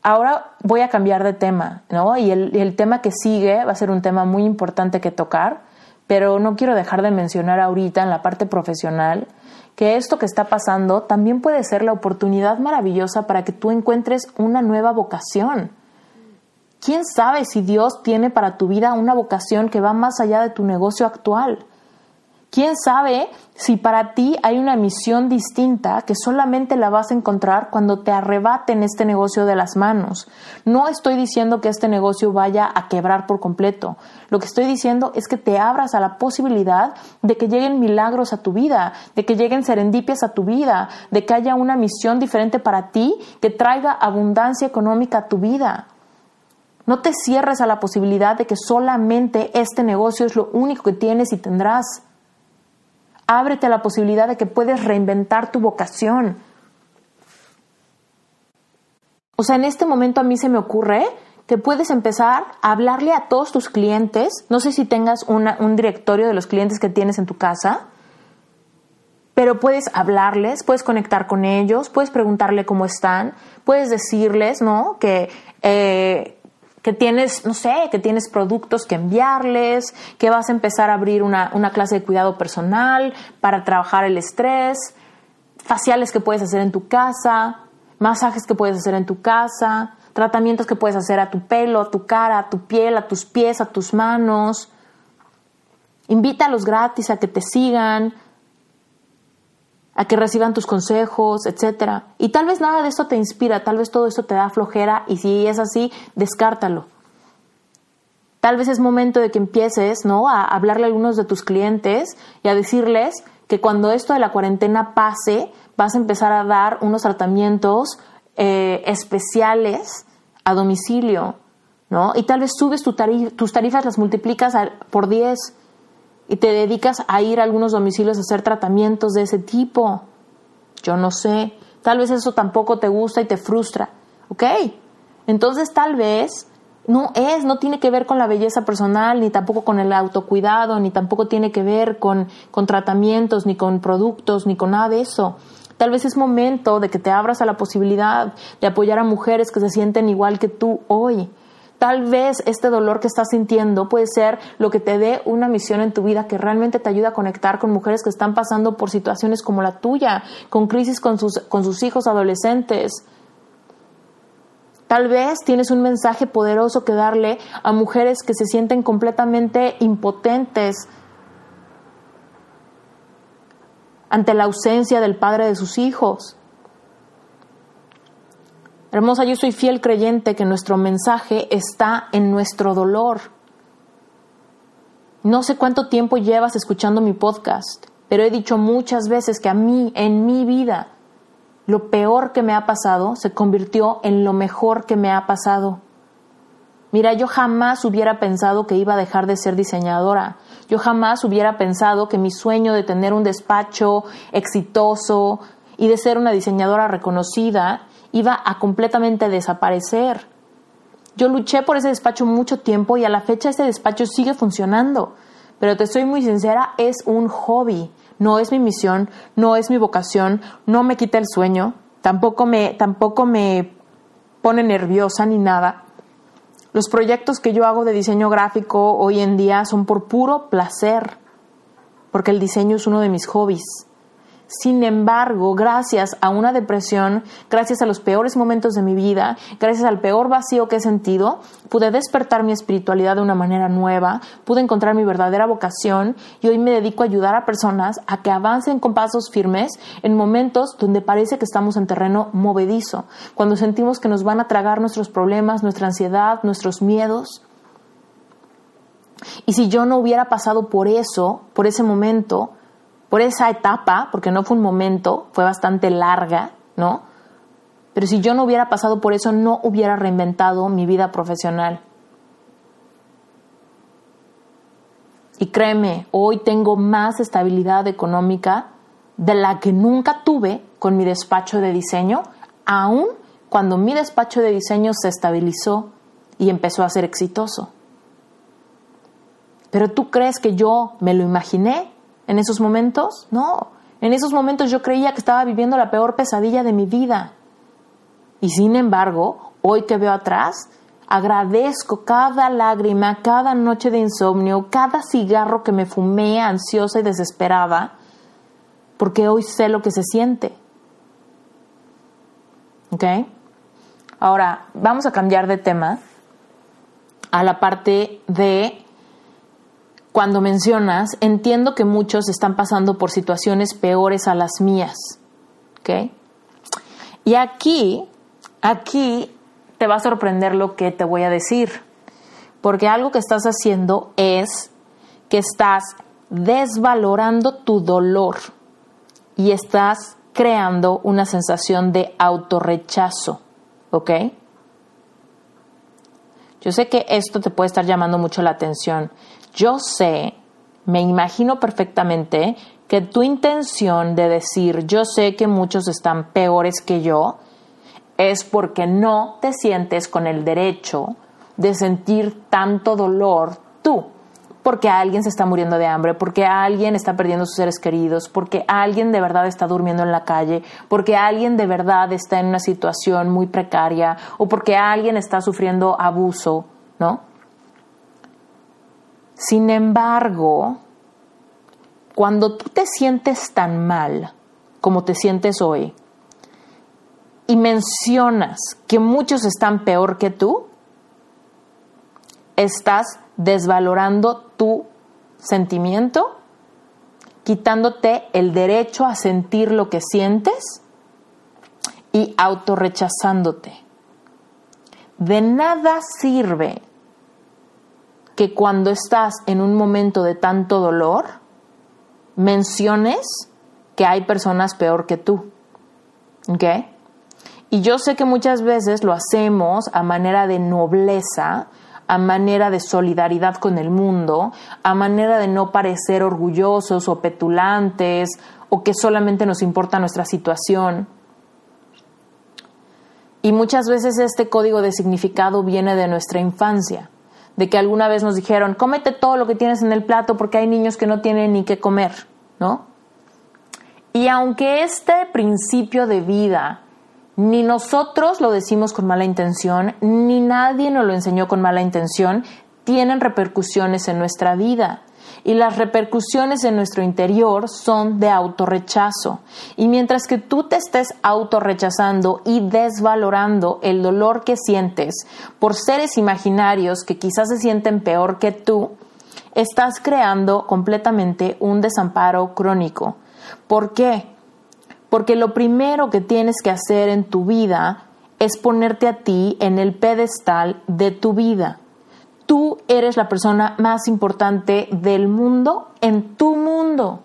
ahora voy a cambiar de tema, ¿no? Y el, el, tema que sigue va a ser un tema muy importante que tocar, pero no quiero dejar de mencionar ahorita en la parte profesional que esto que está pasando también puede ser la oportunidad maravillosa para que tú encuentres una nueva vocación. ¿Quién sabe si Dios tiene para tu vida una vocación que va más allá de tu negocio actual? ¿Quién sabe si para ti hay una misión distinta que solamente la vas a encontrar cuando te arrebaten este negocio de las manos? No estoy diciendo que este negocio vaya a quebrar por completo. Lo que estoy diciendo es que te abras a la posibilidad de que lleguen milagros a tu vida, de que lleguen serendipias a tu vida, de que haya una misión diferente para ti que traiga abundancia económica a tu vida. No te cierres a la posibilidad de que solamente este negocio es lo único que tienes y tendrás. Ábrete a la posibilidad de que puedes reinventar tu vocación. O sea, en este momento a mí se me ocurre que puedes empezar a hablarle a todos tus clientes. No sé si tengas un directorio de los clientes que tienes en tu casa, pero puedes hablarles, puedes conectar con ellos, puedes preguntarle cómo están, puedes decirles, ¿no? Que eh, que tienes, no sé, que tienes productos que enviarles, que vas a empezar a abrir una, clase de cuidado personal para trabajar el estrés, faciales que puedes hacer en tu casa, masajes que puedes hacer en tu casa, tratamientos que puedes hacer a tu pelo, a tu cara, a tu piel, a tus pies, a tus manos. Invítalos gratis a que te sigan, a que reciban tus consejos, etcétera. Y tal vez nada de esto te inspira, tal vez todo esto te da flojera y si es así, descártalo. Tal vez es momento de que empieces, ¿no? A hablarle a algunos de tus clientes y a decirles que cuando esto de la cuarentena pase, vas a empezar a dar unos tratamientos eh, especiales a domicilio, ¿no? Y tal vez subes tus tarifas, las multiplicas por 10 y te dedicas a ir a algunos domicilios a hacer tratamientos de ese tipo. Yo no sé, tal vez eso tampoco te gusta y te frustra, ¿ok? Entonces tal vez no es, no tiene que ver con la belleza personal, ni tampoco con el autocuidado, ni tampoco tiene que ver con, con tratamientos, ni con productos, ni con nada de eso. Tal vez es momento de que te abras a la posibilidad de apoyar a mujeres que se sienten igual que tú hoy. Tal vez este dolor que estás sintiendo puede ser lo que te dé una misión en tu vida que realmente te ayuda a conectar con mujeres que están pasando por situaciones como la tuya, con crisis con sus, con sus hijos adolescentes. Tal vez tienes un mensaje poderoso que darle a mujeres que se sienten completamente impotentes ante la ausencia del padre de sus hijos. Hermosa, yo soy fiel creyente que nuestro mensaje está en nuestro dolor. No sé cuánto tiempo llevas escuchando mi podcast, pero he dicho muchas veces que a mí, en mi vida, lo peor que me ha pasado se convirtió en lo mejor que me ha pasado. Mira, yo jamás hubiera pensado que iba a dejar de ser diseñadora. Yo jamás hubiera pensado que mi sueño de tener un despacho exitoso y de ser una diseñadora reconocida iba a completamente desaparecer. Yo luché por ese despacho mucho tiempo y a la fecha ese despacho sigue funcionando. Pero te soy muy sincera, es un hobby, no es mi misión, no es mi vocación, no me quita el sueño, tampoco me, tampoco me pone nerviosa ni nada. Los proyectos que yo hago de diseño gráfico hoy en día son por puro placer, porque el diseño es uno de mis hobbies. Sin embargo, gracias a una depresión, gracias a los peores momentos de mi vida, gracias al peor vacío que he sentido, pude despertar mi espiritualidad de una manera nueva, pude encontrar mi verdadera vocación y hoy me dedico a ayudar a personas a que avancen con pasos firmes en momentos donde parece que estamos en terreno movedizo, cuando sentimos que nos van a tragar nuestros problemas, nuestra ansiedad, nuestros miedos. Y si yo no hubiera pasado por eso, por ese momento, por esa etapa, porque no fue un momento, fue bastante larga, ¿no? Pero si yo no hubiera pasado por eso, no hubiera reinventado mi vida profesional. Y créeme, hoy tengo más estabilidad económica de la que nunca tuve con mi despacho de diseño, aun cuando mi despacho de diseño se estabilizó y empezó a ser exitoso. Pero tú crees que yo me lo imaginé? En esos momentos? No, en esos momentos yo creía que estaba viviendo la peor pesadilla de mi vida. Y sin embargo, hoy que veo atrás, agradezco cada lágrima, cada noche de insomnio, cada cigarro que me fumé ansiosa y desesperada, porque hoy sé lo que se siente. ¿Ok? Ahora, vamos a cambiar de tema a la parte de cuando mencionas, entiendo que muchos están pasando por situaciones peores a las mías. ¿Ok? Y aquí, aquí te va a sorprender lo que te voy a decir. Porque algo que estás haciendo es que estás desvalorando tu dolor y estás creando una sensación de autorrechazo. ¿Ok? Yo sé que esto te puede estar llamando mucho la atención yo sé, me imagino perfectamente que tu intención de decir yo sé que muchos están peores que yo es porque no te sientes con el derecho de sentir tanto dolor tú, porque alguien se está muriendo de hambre, porque alguien está perdiendo sus seres queridos, porque alguien de verdad está durmiendo en la calle, porque alguien de verdad está en una situación muy precaria o porque alguien está sufriendo abuso, ¿no? Sin embargo, cuando tú te sientes tan mal como te sientes hoy y mencionas que muchos están peor que tú, estás desvalorando tu sentimiento, quitándote el derecho a sentir lo que sientes y autorrechazándote. De nada sirve que cuando estás en un momento de tanto dolor, menciones que hay personas peor que tú. ¿Ok? Y yo sé que muchas veces lo hacemos a manera de nobleza, a manera de solidaridad con el mundo, a manera de no parecer orgullosos o petulantes o que solamente nos importa nuestra situación. Y muchas veces este código de significado viene de nuestra infancia, de que alguna vez nos dijeron, cómete todo lo que tienes en el plato porque hay niños que no tienen ni qué comer, ¿no? Y aunque este principio de vida ni nosotros lo decimos con mala intención, ni nadie nos lo enseñó con mala intención, tienen repercusiones en nuestra vida. Y las repercusiones en nuestro interior son de autorrechazo. Y mientras que tú te estés autorrechazando y desvalorando el dolor que sientes por seres imaginarios que quizás se sienten peor que tú, estás creando completamente un desamparo crónico. ¿Por qué? Porque lo primero que tienes que hacer en tu vida es ponerte a ti en el pedestal de tu vida. Tú eres la persona más importante del mundo en tu mundo.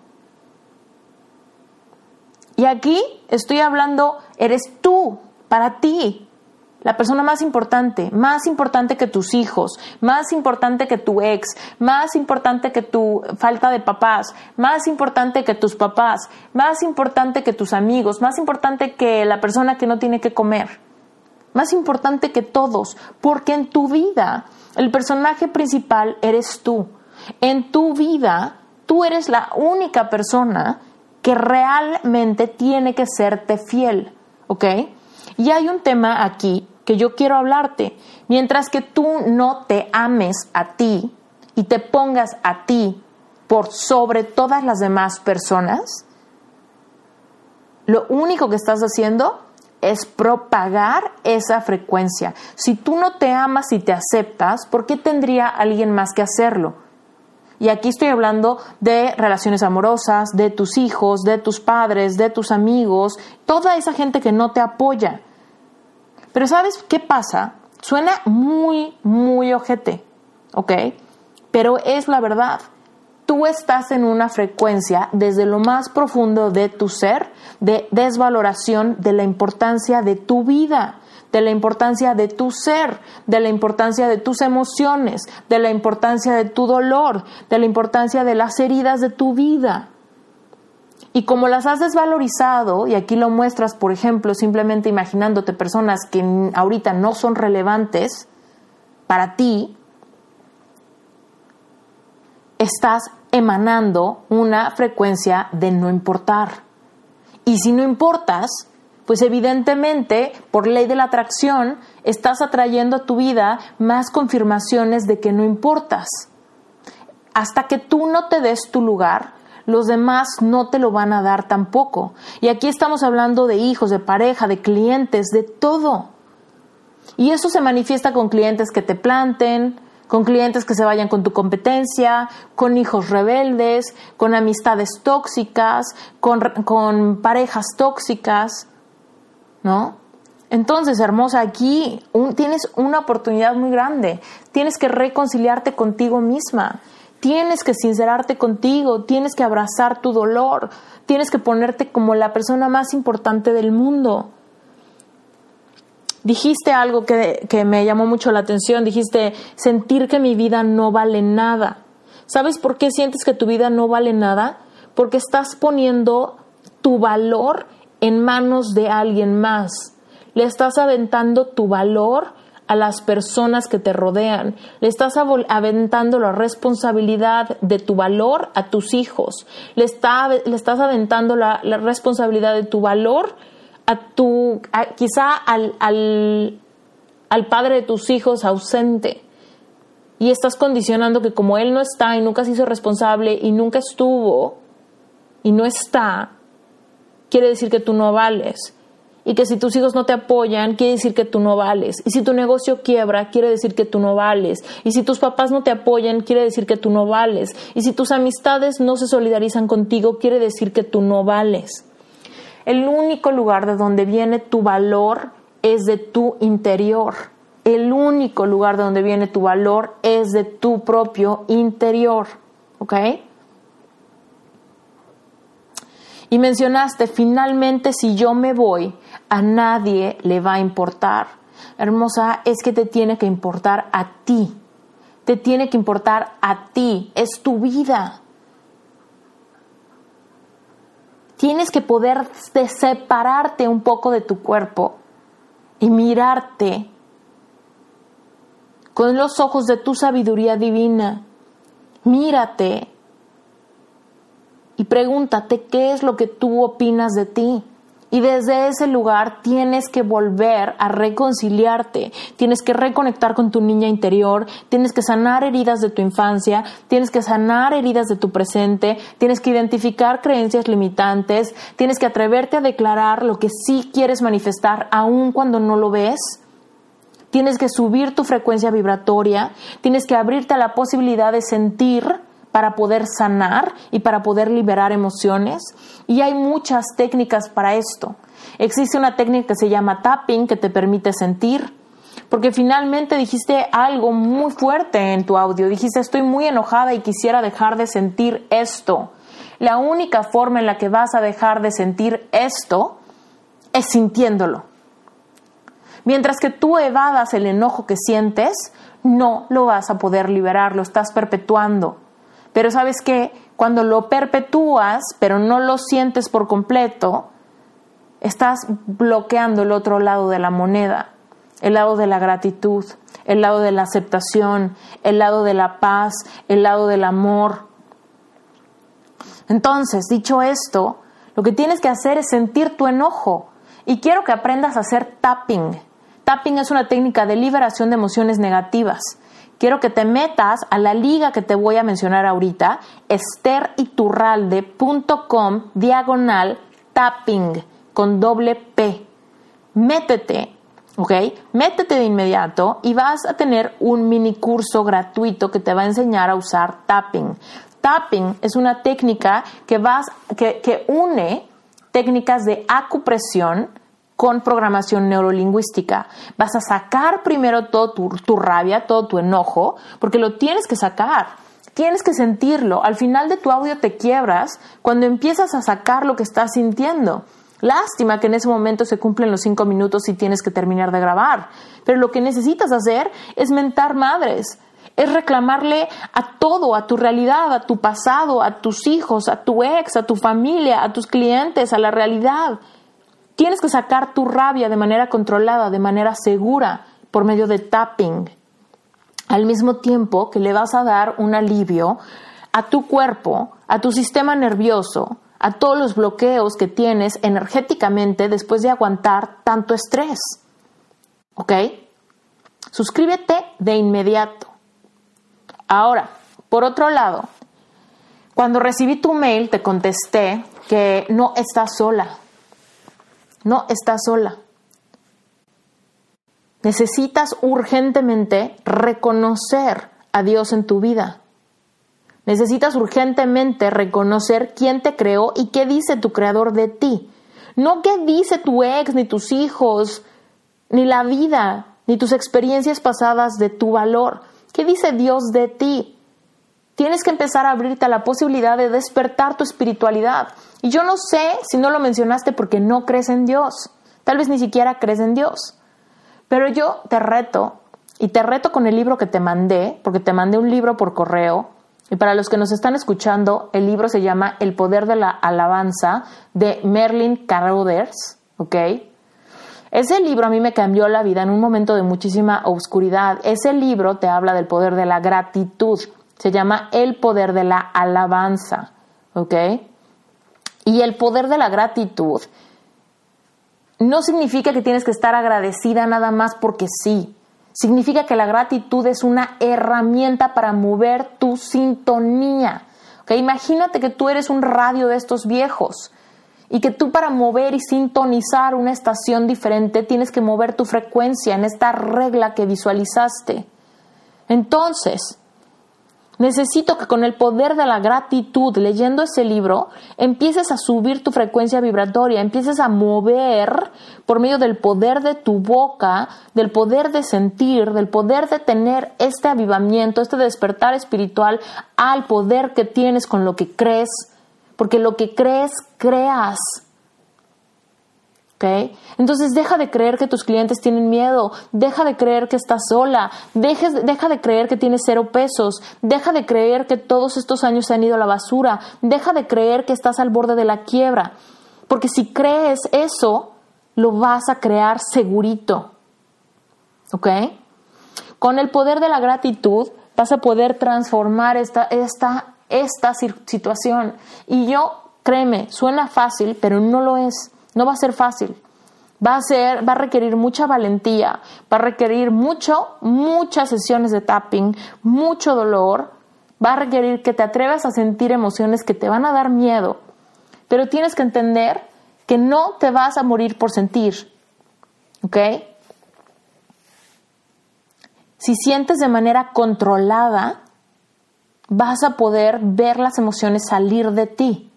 Y aquí estoy hablando, eres tú, para ti, la persona más importante, más importante que tus hijos, más importante que tu ex, más importante que tu falta de papás, más importante que tus papás, más importante que tus amigos, más importante que la persona que no tiene que comer, más importante que todos, porque en tu vida el personaje principal eres tú. En tu vida, tú eres la única persona que realmente tiene que serte fiel, ¿ok? Y hay un tema aquí que yo quiero hablarte. Mientras que tú no te ames a ti y te pongas a ti por sobre todas las demás personas, lo único que estás haciendo es propagar esa frecuencia. Si tú no te amas y te aceptas, ¿por qué tendría alguien más que hacerlo? Y aquí estoy hablando de relaciones amorosas, de tus hijos, de tus padres, de tus amigos, toda esa gente que no te apoya. Pero ¿sabes qué pasa? Suena muy, muy ojete, ¿ok? Pero es la verdad. Tú estás en una frecuencia desde lo más profundo de tu ser, de desvaloración de la importancia de tu vida, de la importancia de tu ser, de la importancia de tus emociones, de la importancia de tu dolor, de la importancia de las heridas de tu vida. Y como las has desvalorizado, y aquí lo muestras, por ejemplo, simplemente imaginándote personas que ahorita no son relevantes para ti, estás emanando una frecuencia de no importar. Y si no importas, pues evidentemente, por ley de la atracción, estás atrayendo a tu vida más confirmaciones de que no importas. Hasta que tú no te des tu lugar, los demás no te lo van a dar tampoco. Y aquí estamos hablando de hijos, de pareja, de clientes, de todo. Y eso se manifiesta con clientes que te planten, con clientes que se vayan con tu competencia, con hijos rebeldes, con amistades tóxicas, con, con parejas tóxicas, ¿no? Entonces, hermosa, aquí tienes una oportunidad muy grande. Tienes que reconciliarte contigo misma. Tienes que sincerarte contigo, tienes que abrazar tu dolor, tienes que ponerte como la persona más importante del mundo. Dijiste algo que, que me llamó mucho la atención, dijiste sentir que mi vida no vale nada. ¿Sabes por qué sientes que tu vida no vale nada? Porque estás poniendo tu valor en manos de alguien más. Le estás aventando tu valor a las personas que te rodean. Le estás aventando la responsabilidad de tu valor a tus hijos. Le, le estás aventando la, responsabilidad de tu valor a tu, quizá al, al, al padre de tus hijos ausente. Y estás condicionando que como él no está y nunca se hizo responsable y nunca estuvo y no está, quiere decir que tú no vales y que si tus hijos no te apoyan, quiere decir que tú no vales. Y si tu negocio quiebra, quiere decir que tú no vales. Y si tus papás no te apoyan, quiere decir que tú no vales. Y si tus amistades no se solidarizan contigo, quiere decir que tú no vales. El único lugar de donde viene tu valor es de tu interior. El único lugar de donde viene tu valor es de tu propio interior. ¿Ok? Y mencionaste, finalmente si yo me voy, a nadie le va a importar. Hermosa, es que te tiene que importar a ti. Te tiene que importar a ti. Es tu vida. Tienes que poder separarte un poco de tu cuerpo y mirarte con los ojos de tu sabiduría divina. Mírate y pregúntate qué es lo que tú opinas de ti. Y desde ese lugar tienes que volver a reconciliarte, tienes que reconectar con tu niña interior, tienes que sanar heridas de tu infancia, tienes que sanar heridas de tu presente, tienes que identificar creencias limitantes, tienes que atreverte a declarar lo que sí quieres manifestar aun cuando no lo ves. Tienes que subir tu frecuencia vibratoria, tienes que abrirte a la posibilidad de sentir para poder sanar y para poder liberar emociones. Y hay muchas técnicas para esto. Existe una técnica que se llama tapping que te permite sentir. Porque finalmente dijiste algo muy fuerte en tu audio. Dijiste, estoy muy enojada y quisiera dejar de sentir esto. La única forma en la que vas a dejar de sentir esto es sintiéndolo. Mientras que tú evadas el enojo que sientes, no lo vas a poder liberar, lo estás perpetuando. Pero sabes que cuando lo perpetúas, pero no lo sientes por completo, estás bloqueando el otro lado de la moneda, el lado de la gratitud, el lado de la aceptación, el lado de la paz, el lado del amor. Entonces, dicho esto, lo que tienes que hacer es sentir tu enojo. Y quiero que aprendas a hacer tapping. Tapping es una técnica de liberación de emociones negativas quiero que te metas a la liga que te voy a mencionar ahorita, esteriturralde.com diagonal tapping con doble P. Métete, ¿ok? Métete de inmediato y vas a tener un mini curso gratuito que te va a enseñar a usar tapping. Tapping es una técnica que, vas, que, que une técnicas de acupresión, con programación neurolingüística. Vas a sacar primero todo tu, rabia, todo tu enojo, porque lo tienes que sacar. Tienes que sentirlo. Al final de tu audio te quiebras cuando empiezas a sacar lo que estás sintiendo. Lástima que en ese momento se cumplen los cinco minutos y tienes que terminar de grabar. Pero lo que necesitas hacer es mentar madres. Es reclamarle a todo, a tu realidad, a tu pasado, a tus hijos, a tu ex, a tu familia, a tus clientes, a la realidad. Tienes que sacar tu rabia de manera controlada, de manera segura, por medio de tapping. Al mismo tiempo que le vas a dar un alivio a tu cuerpo, a tu sistema nervioso, a todos los bloqueos que tienes energéticamente después de aguantar tanto estrés. ¿Ok? Suscríbete de inmediato. Ahora, por otro lado, cuando recibí tu mail te contesté que no estás sola, no estás sola. Necesitas urgentemente reconocer a Dios en tu vida. Necesitas urgentemente reconocer quién te creó y qué dice tu creador de ti. No qué dice tu ex, ni tus hijos, ni la vida, ni tus experiencias pasadas de tu valor. ¿Qué dice Dios de ti? Tienes que empezar a abrirte a la posibilidad de despertar tu espiritualidad. Y yo no sé si no lo mencionaste porque no crees en Dios. Tal vez ni siquiera crees en Dios. Pero yo te reto, y te reto con el libro que te mandé, porque te mandé un libro por correo. Y para los que nos están escuchando, el libro se llama El poder de la alabanza de Merlin Carothers, ¿ok? Ese libro a mí me cambió la vida en un momento de muchísima oscuridad. Ese libro te habla del poder de la gratitud. Se llama El poder de la alabanza, ¿ok? Y el poder de la gratitud no significa que tienes que estar agradecida nada más porque sí. Significa que la gratitud es una herramienta para mover tu sintonía. ¿ok? Imagínate que tú eres un radio de estos viejos y que tú para mover y sintonizar una estación diferente tienes que mover tu frecuencia en esta regla que visualizaste. Entonces, Necesito que con el poder de la gratitud, leyendo ese libro, empieces a subir tu frecuencia vibratoria, empieces a mover por medio del poder de tu boca, del poder de sentir, del poder de tener este avivamiento, este despertar espiritual al poder que tienes con lo que crees, porque lo que crees, creas. Entonces deja de creer que tus clientes tienen miedo, deja de creer que estás sola, deja de creer que tienes cero pesos, deja de creer que todos estos años se han ido a la basura, deja de creer que estás al borde de la quiebra, porque si crees eso, lo vas a crear segurito. Con el poder de la gratitud vas a poder transformar esta, esta, esta situación. Y yo, créeme, suena fácil, pero no lo es. No va a ser fácil. Va a ser, va a requerir mucha valentía, va a requerir mucho, muchas sesiones de tapping, mucho dolor, va a requerir que te atrevas a sentir emociones que te van a dar miedo, pero tienes que entender que no te vas a morir por sentir, ¿ok? Si sientes de manera controlada, vas a poder ver las emociones salir de ti.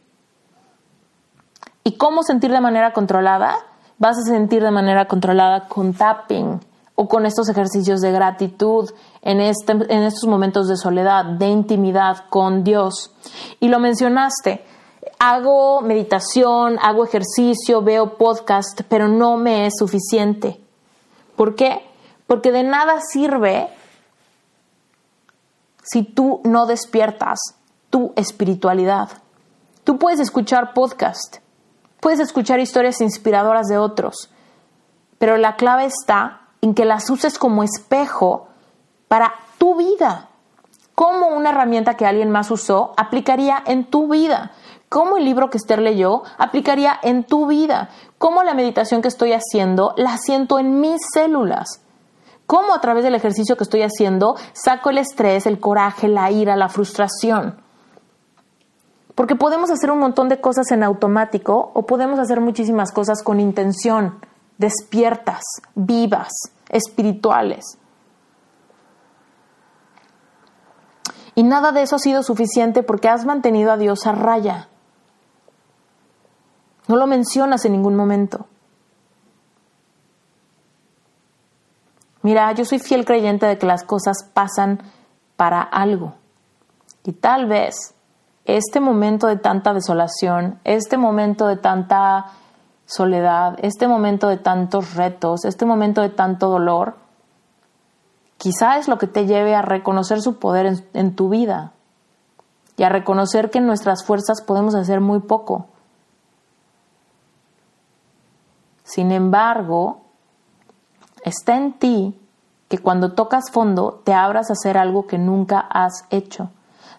¿Y cómo sentir de manera controlada? Vas a sentir de manera controlada con tapping o con estos ejercicios de gratitud en, este, en estos momentos de soledad, de intimidad con Dios. Y lo mencionaste, hago meditación, hago ejercicio, veo podcast, pero no me es suficiente. ¿Por qué? Porque de nada sirve si tú no despiertas tu espiritualidad. Tú puedes escuchar podcast, puedes escuchar historias inspiradoras de otros, pero la clave está en que las uses como espejo para tu vida. Cómo una herramienta que alguien más usó aplicaría en tu vida. Cómo el libro que Esther leyó aplicaría en tu vida. Cómo la meditación que estoy haciendo la siento en mis células cómo a través del ejercicio que estoy haciendo saco el estrés, el coraje, la ira, la frustración. Porque podemos hacer un montón de cosas en automático o podemos hacer muchísimas cosas con intención, despiertas, vivas, espirituales. Y nada de eso ha sido suficiente porque has mantenido a Dios a raya. No lo mencionas en ningún momento. Mira, yo soy fiel creyente de que las cosas pasan para algo. Y tal vez este momento de tanta desolación, este momento de tanta soledad, este momento de tantos retos, este momento de tanto dolor, quizá es lo que te lleve a reconocer su poder en, tu vida y a reconocer que en nuestras fuerzas podemos hacer muy poco. Sin embargo, está en ti que cuando tocas fondo te abras a hacer algo que nunca has hecho.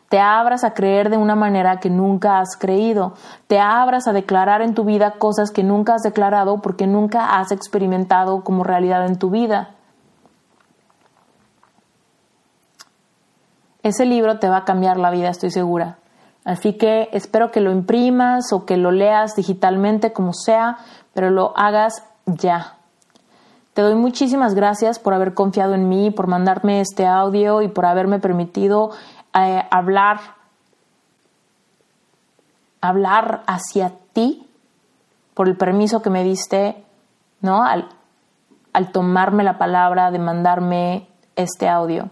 Te abras a creer de una manera que nunca has creído. Te abras a declarar en tu vida cosas que nunca has declarado porque nunca has experimentado como realidad en tu vida. Ese libro te va a cambiar la vida, estoy segura. Así que espero que lo imprimas o que lo leas digitalmente, como sea, pero lo hagas ya. Te doy muchísimas gracias por haber confiado en mí, por mandarme este audio y por haberme permitido eh, hablar, hablar hacia ti, por el permiso que me diste, ¿no? Al, tomarme la palabra de mandarme este audio.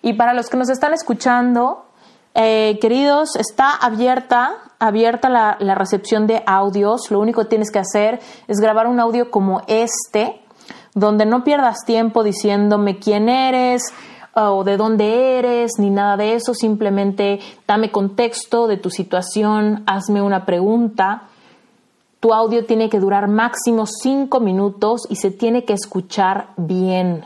Y para los que nos están escuchando, eh, queridos, está abierta, abierta la recepción de audios. Lo único que tienes que hacer es grabar un audio como este donde no pierdas tiempo diciéndome quién eres o de dónde eres, ni nada de eso, simplemente dame contexto de tu situación, hazme una pregunta. Tu audio tiene que durar máximo cinco minutos y se tiene que escuchar bien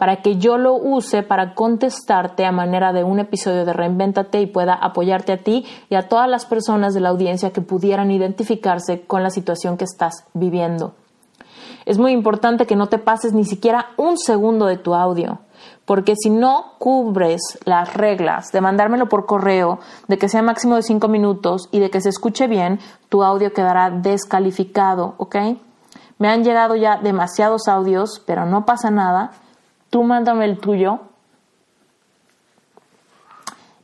para que yo lo use para contestarte a manera de un episodio de Reinvéntate y pueda apoyarte a ti y a todas las personas de la audiencia que pudieran identificarse con la situación que estás viviendo. Es muy importante que no te pases ni siquiera un segundo de tu audio, porque si no cubres las reglas de mandármelo por correo, de que sea máximo de cinco minutos y de que se escuche bien, tu audio quedará descalificado, ¿ok? Me han llegado ya demasiados audios, pero no pasa nada. Tú mándame el tuyo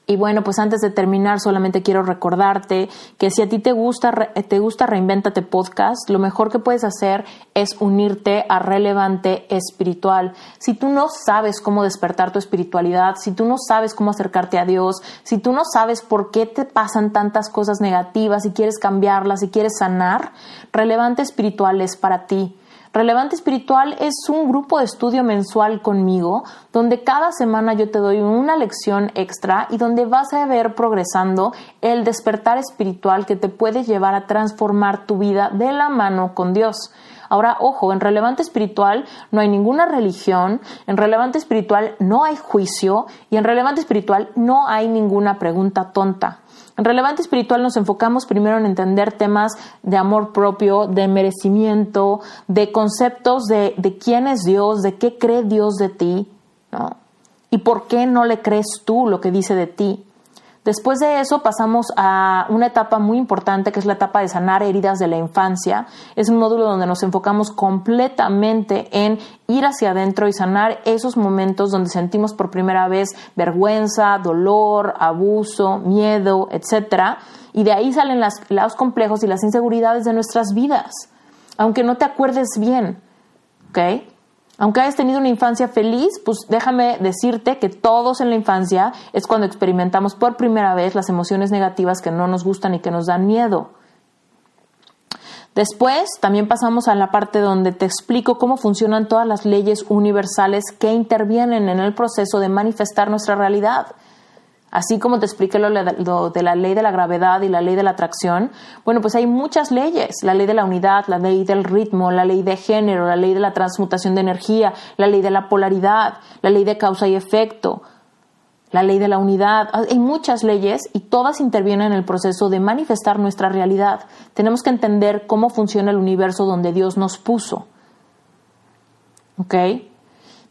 y bueno, pues antes de terminar, solamente quiero recordarte que si a ti te gusta, te gusta Reinventate Podcast, lo mejor que puedes hacer es unirte a Relevante Espiritual. Si tú no sabes cómo despertar tu espiritualidad, si tú no sabes cómo acercarte a Dios, si tú no sabes por qué te pasan tantas cosas negativas, si quieres cambiarlas, si quieres sanar, Relevante Espiritual es para ti. Relevante Espiritual es un grupo de estudio mensual conmigo donde cada semana yo te doy una lección extra y donde vas a ver progresando el despertar espiritual que te puede llevar a transformar tu vida de la mano con Dios. Ahora, ojo, en relevante espiritual no hay ninguna religión, en relevante espiritual no hay juicio y en relevante espiritual no hay ninguna pregunta tonta. En relevante espiritual nos enfocamos primero en entender temas de amor propio, de merecimiento, de conceptos de, de quién es Dios, de qué cree Dios de ti, ¿no? Y por qué no le crees tú lo que dice de ti. Después de eso pasamos a una etapa muy importante que es la etapa de sanar heridas de la infancia. Es un módulo donde nos enfocamos completamente en ir hacia adentro y sanar esos momentos donde sentimos por primera vez vergüenza, dolor, abuso, miedo, etc. Y de ahí salen los lados complejos y las inseguridades de nuestras vidas, aunque no te acuerdes bien. ¿Ok? Aunque hayas tenido una infancia feliz, pues déjame decirte que todos en la infancia es cuando experimentamos por primera vez las emociones negativas que no nos gustan y que nos dan miedo. Después también pasamos a la parte donde te explico cómo funcionan todas las leyes universales que intervienen en el proceso de manifestar nuestra realidad. Así como te expliqué lo, de la ley de la gravedad y la ley de la atracción, bueno, pues hay muchas leyes, la ley de la unidad, la ley del ritmo, la ley de género, la ley de la transmutación de energía, la ley de la polaridad, la ley de causa y efecto, la ley de la unidad. Hay muchas leyes y todas intervienen en el proceso de manifestar nuestra realidad. Tenemos que entender cómo funciona el universo donde Dios nos puso. ¿Ok?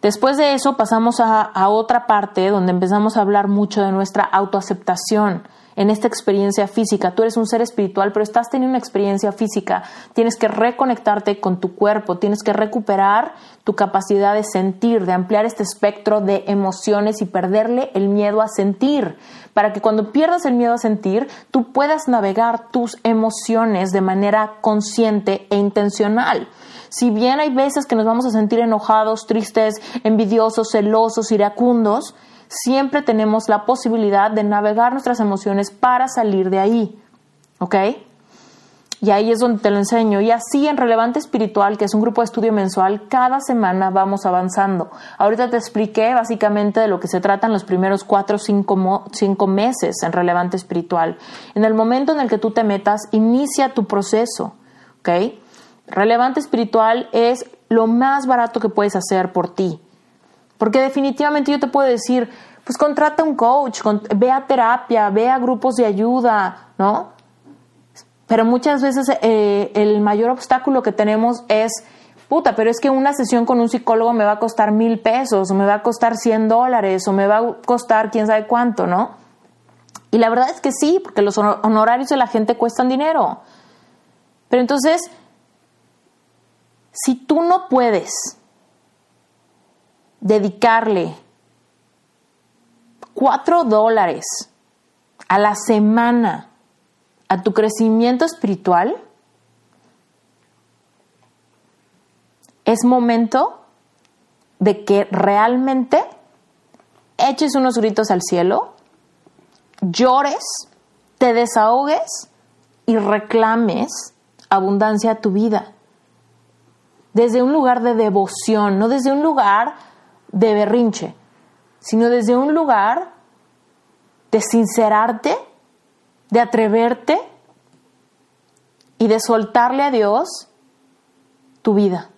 Después de eso pasamos a, otra parte donde empezamos a hablar mucho de nuestra autoaceptación en esta experiencia física. Tú eres un ser espiritual, pero estás teniendo una experiencia física. Tienes que reconectarte con tu cuerpo, tienes que recuperar tu capacidad de sentir, de ampliar este espectro de emociones y perderle el miedo a sentir, para que cuando pierdas el miedo a sentir, tú puedas navegar tus emociones de manera consciente e intencional. Si bien hay veces que nos vamos a sentir enojados, tristes, envidiosos, celosos, iracundos, siempre tenemos la posibilidad de navegar nuestras emociones para salir de ahí. ¿Ok? Y ahí es donde te lo enseño. Y así en Relevante Espiritual, que es un grupo de estudio mensual, cada semana vamos avanzando. Ahorita te expliqué básicamente de lo que se trata en los primeros cuatro o cinco, cinco meses en Relevante Espiritual. En el momento en el que tú te metas, inicia tu proceso. ¿Ok? Relevante espiritual es lo más barato que puedes hacer por ti. Porque definitivamente yo te puedo decir, pues contrata un coach, ve a terapia, ve a grupos de ayuda, ¿no? Pero muchas veces eh, el mayor obstáculo que tenemos es, puta, pero es que una sesión con un psicólogo me va a costar mil pesos, o me va a costar cien dólares, o me va a costar quién sabe cuánto, ¿no? Y la verdad es que sí, porque los honorarios de la gente cuestan dinero. Pero entonces, si tú no puedes dedicarle cuatro dólares a la semana a tu crecimiento espiritual, es momento de que realmente eches unos gritos al cielo, llores, te desahogues y reclames abundancia a tu vida desde un lugar de devoción, no desde un lugar de berrinche, sino desde un lugar de sincerarte, de atreverte y de soltarle a Dios tu vida.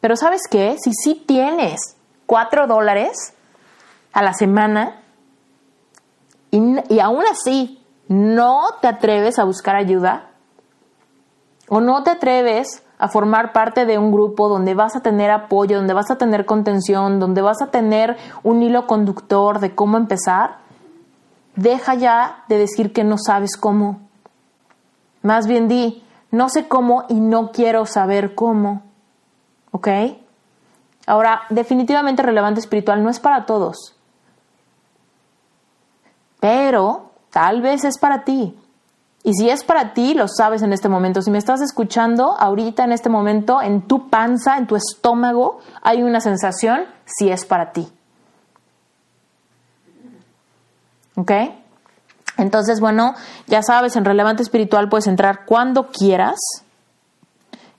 Pero sabes qué, si sí tienes cuatro dólares a la semana y, y aún así no te atreves a buscar ayuda o no te atreves a formar parte de un grupo donde vas a tener apoyo, donde vas a tener contención, donde vas a tener un hilo conductor de cómo empezar, deja ya de decir que no sabes cómo. Más bien di, no sé cómo y no quiero saber cómo. ¿Ok? Ahora, definitivamente relevante espiritual no es para todos. Pero tal vez es para ti. Y si es para ti, lo sabes en este momento. Si me estás escuchando ahorita en este momento, en tu panza, en tu estómago, hay una sensación, si es para ti. ¿Ok? Entonces, bueno, ya sabes, en Relevante Espiritual puedes entrar cuando quieras.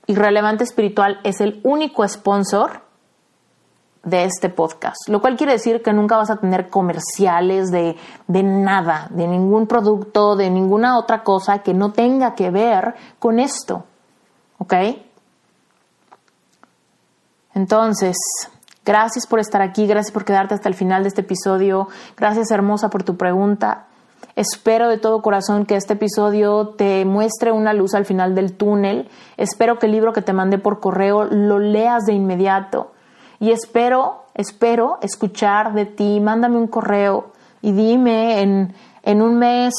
Y Relevante Espiritual es el único sponsor de este podcast, lo cual quiere decir que nunca vas a tener comerciales de, de, nada, de ningún producto, de ninguna otra cosa que no tenga que ver con esto. ¿Ok? Entonces, gracias por estar aquí, gracias por quedarte hasta el final de este episodio, gracias hermosa por tu pregunta. Espero de todo corazón que este episodio te muestre una luz al final del túnel. Espero que el libro que te mandé por correo lo leas de inmediato. Y espero, espero escuchar de ti. Mándame un correo y dime en, en un mes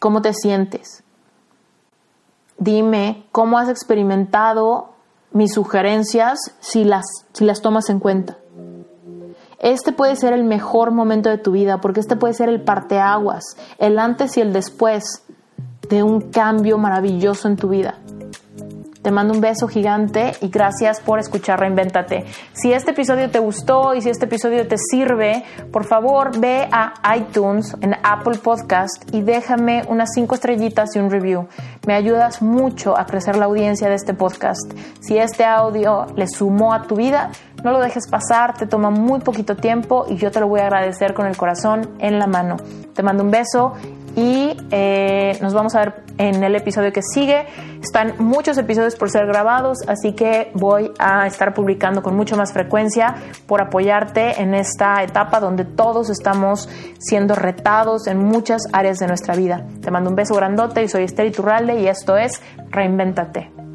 cómo te sientes. Dime cómo has experimentado mis sugerencias si las, si las tomas en cuenta. Este puede ser el mejor momento de tu vida porque este puede ser el parteaguas, el antes y el después de un cambio maravilloso en tu vida. Te mando un beso gigante y gracias por escuchar Reinventate. Si este episodio te gustó y si este episodio te sirve, por favor ve a iTunes, en Apple Podcast y déjame unas cinco estrellitas y un review. Me ayudas mucho a crecer la audiencia de este podcast. Si este audio le sumó a tu vida, no lo dejes pasar, te toma muy poquito tiempo y yo te lo voy a agradecer con el corazón en la mano. Te mando un beso y eh, nos vamos a ver en el episodio que sigue. Están muchos episodios por ser grabados, así que voy a estar publicando con mucha más frecuencia por apoyarte en esta etapa donde todos estamos siendo retados en muchas áreas de nuestra vida. Te mando un beso grandote y soy Esther Iturralde y esto es Reinvéntate.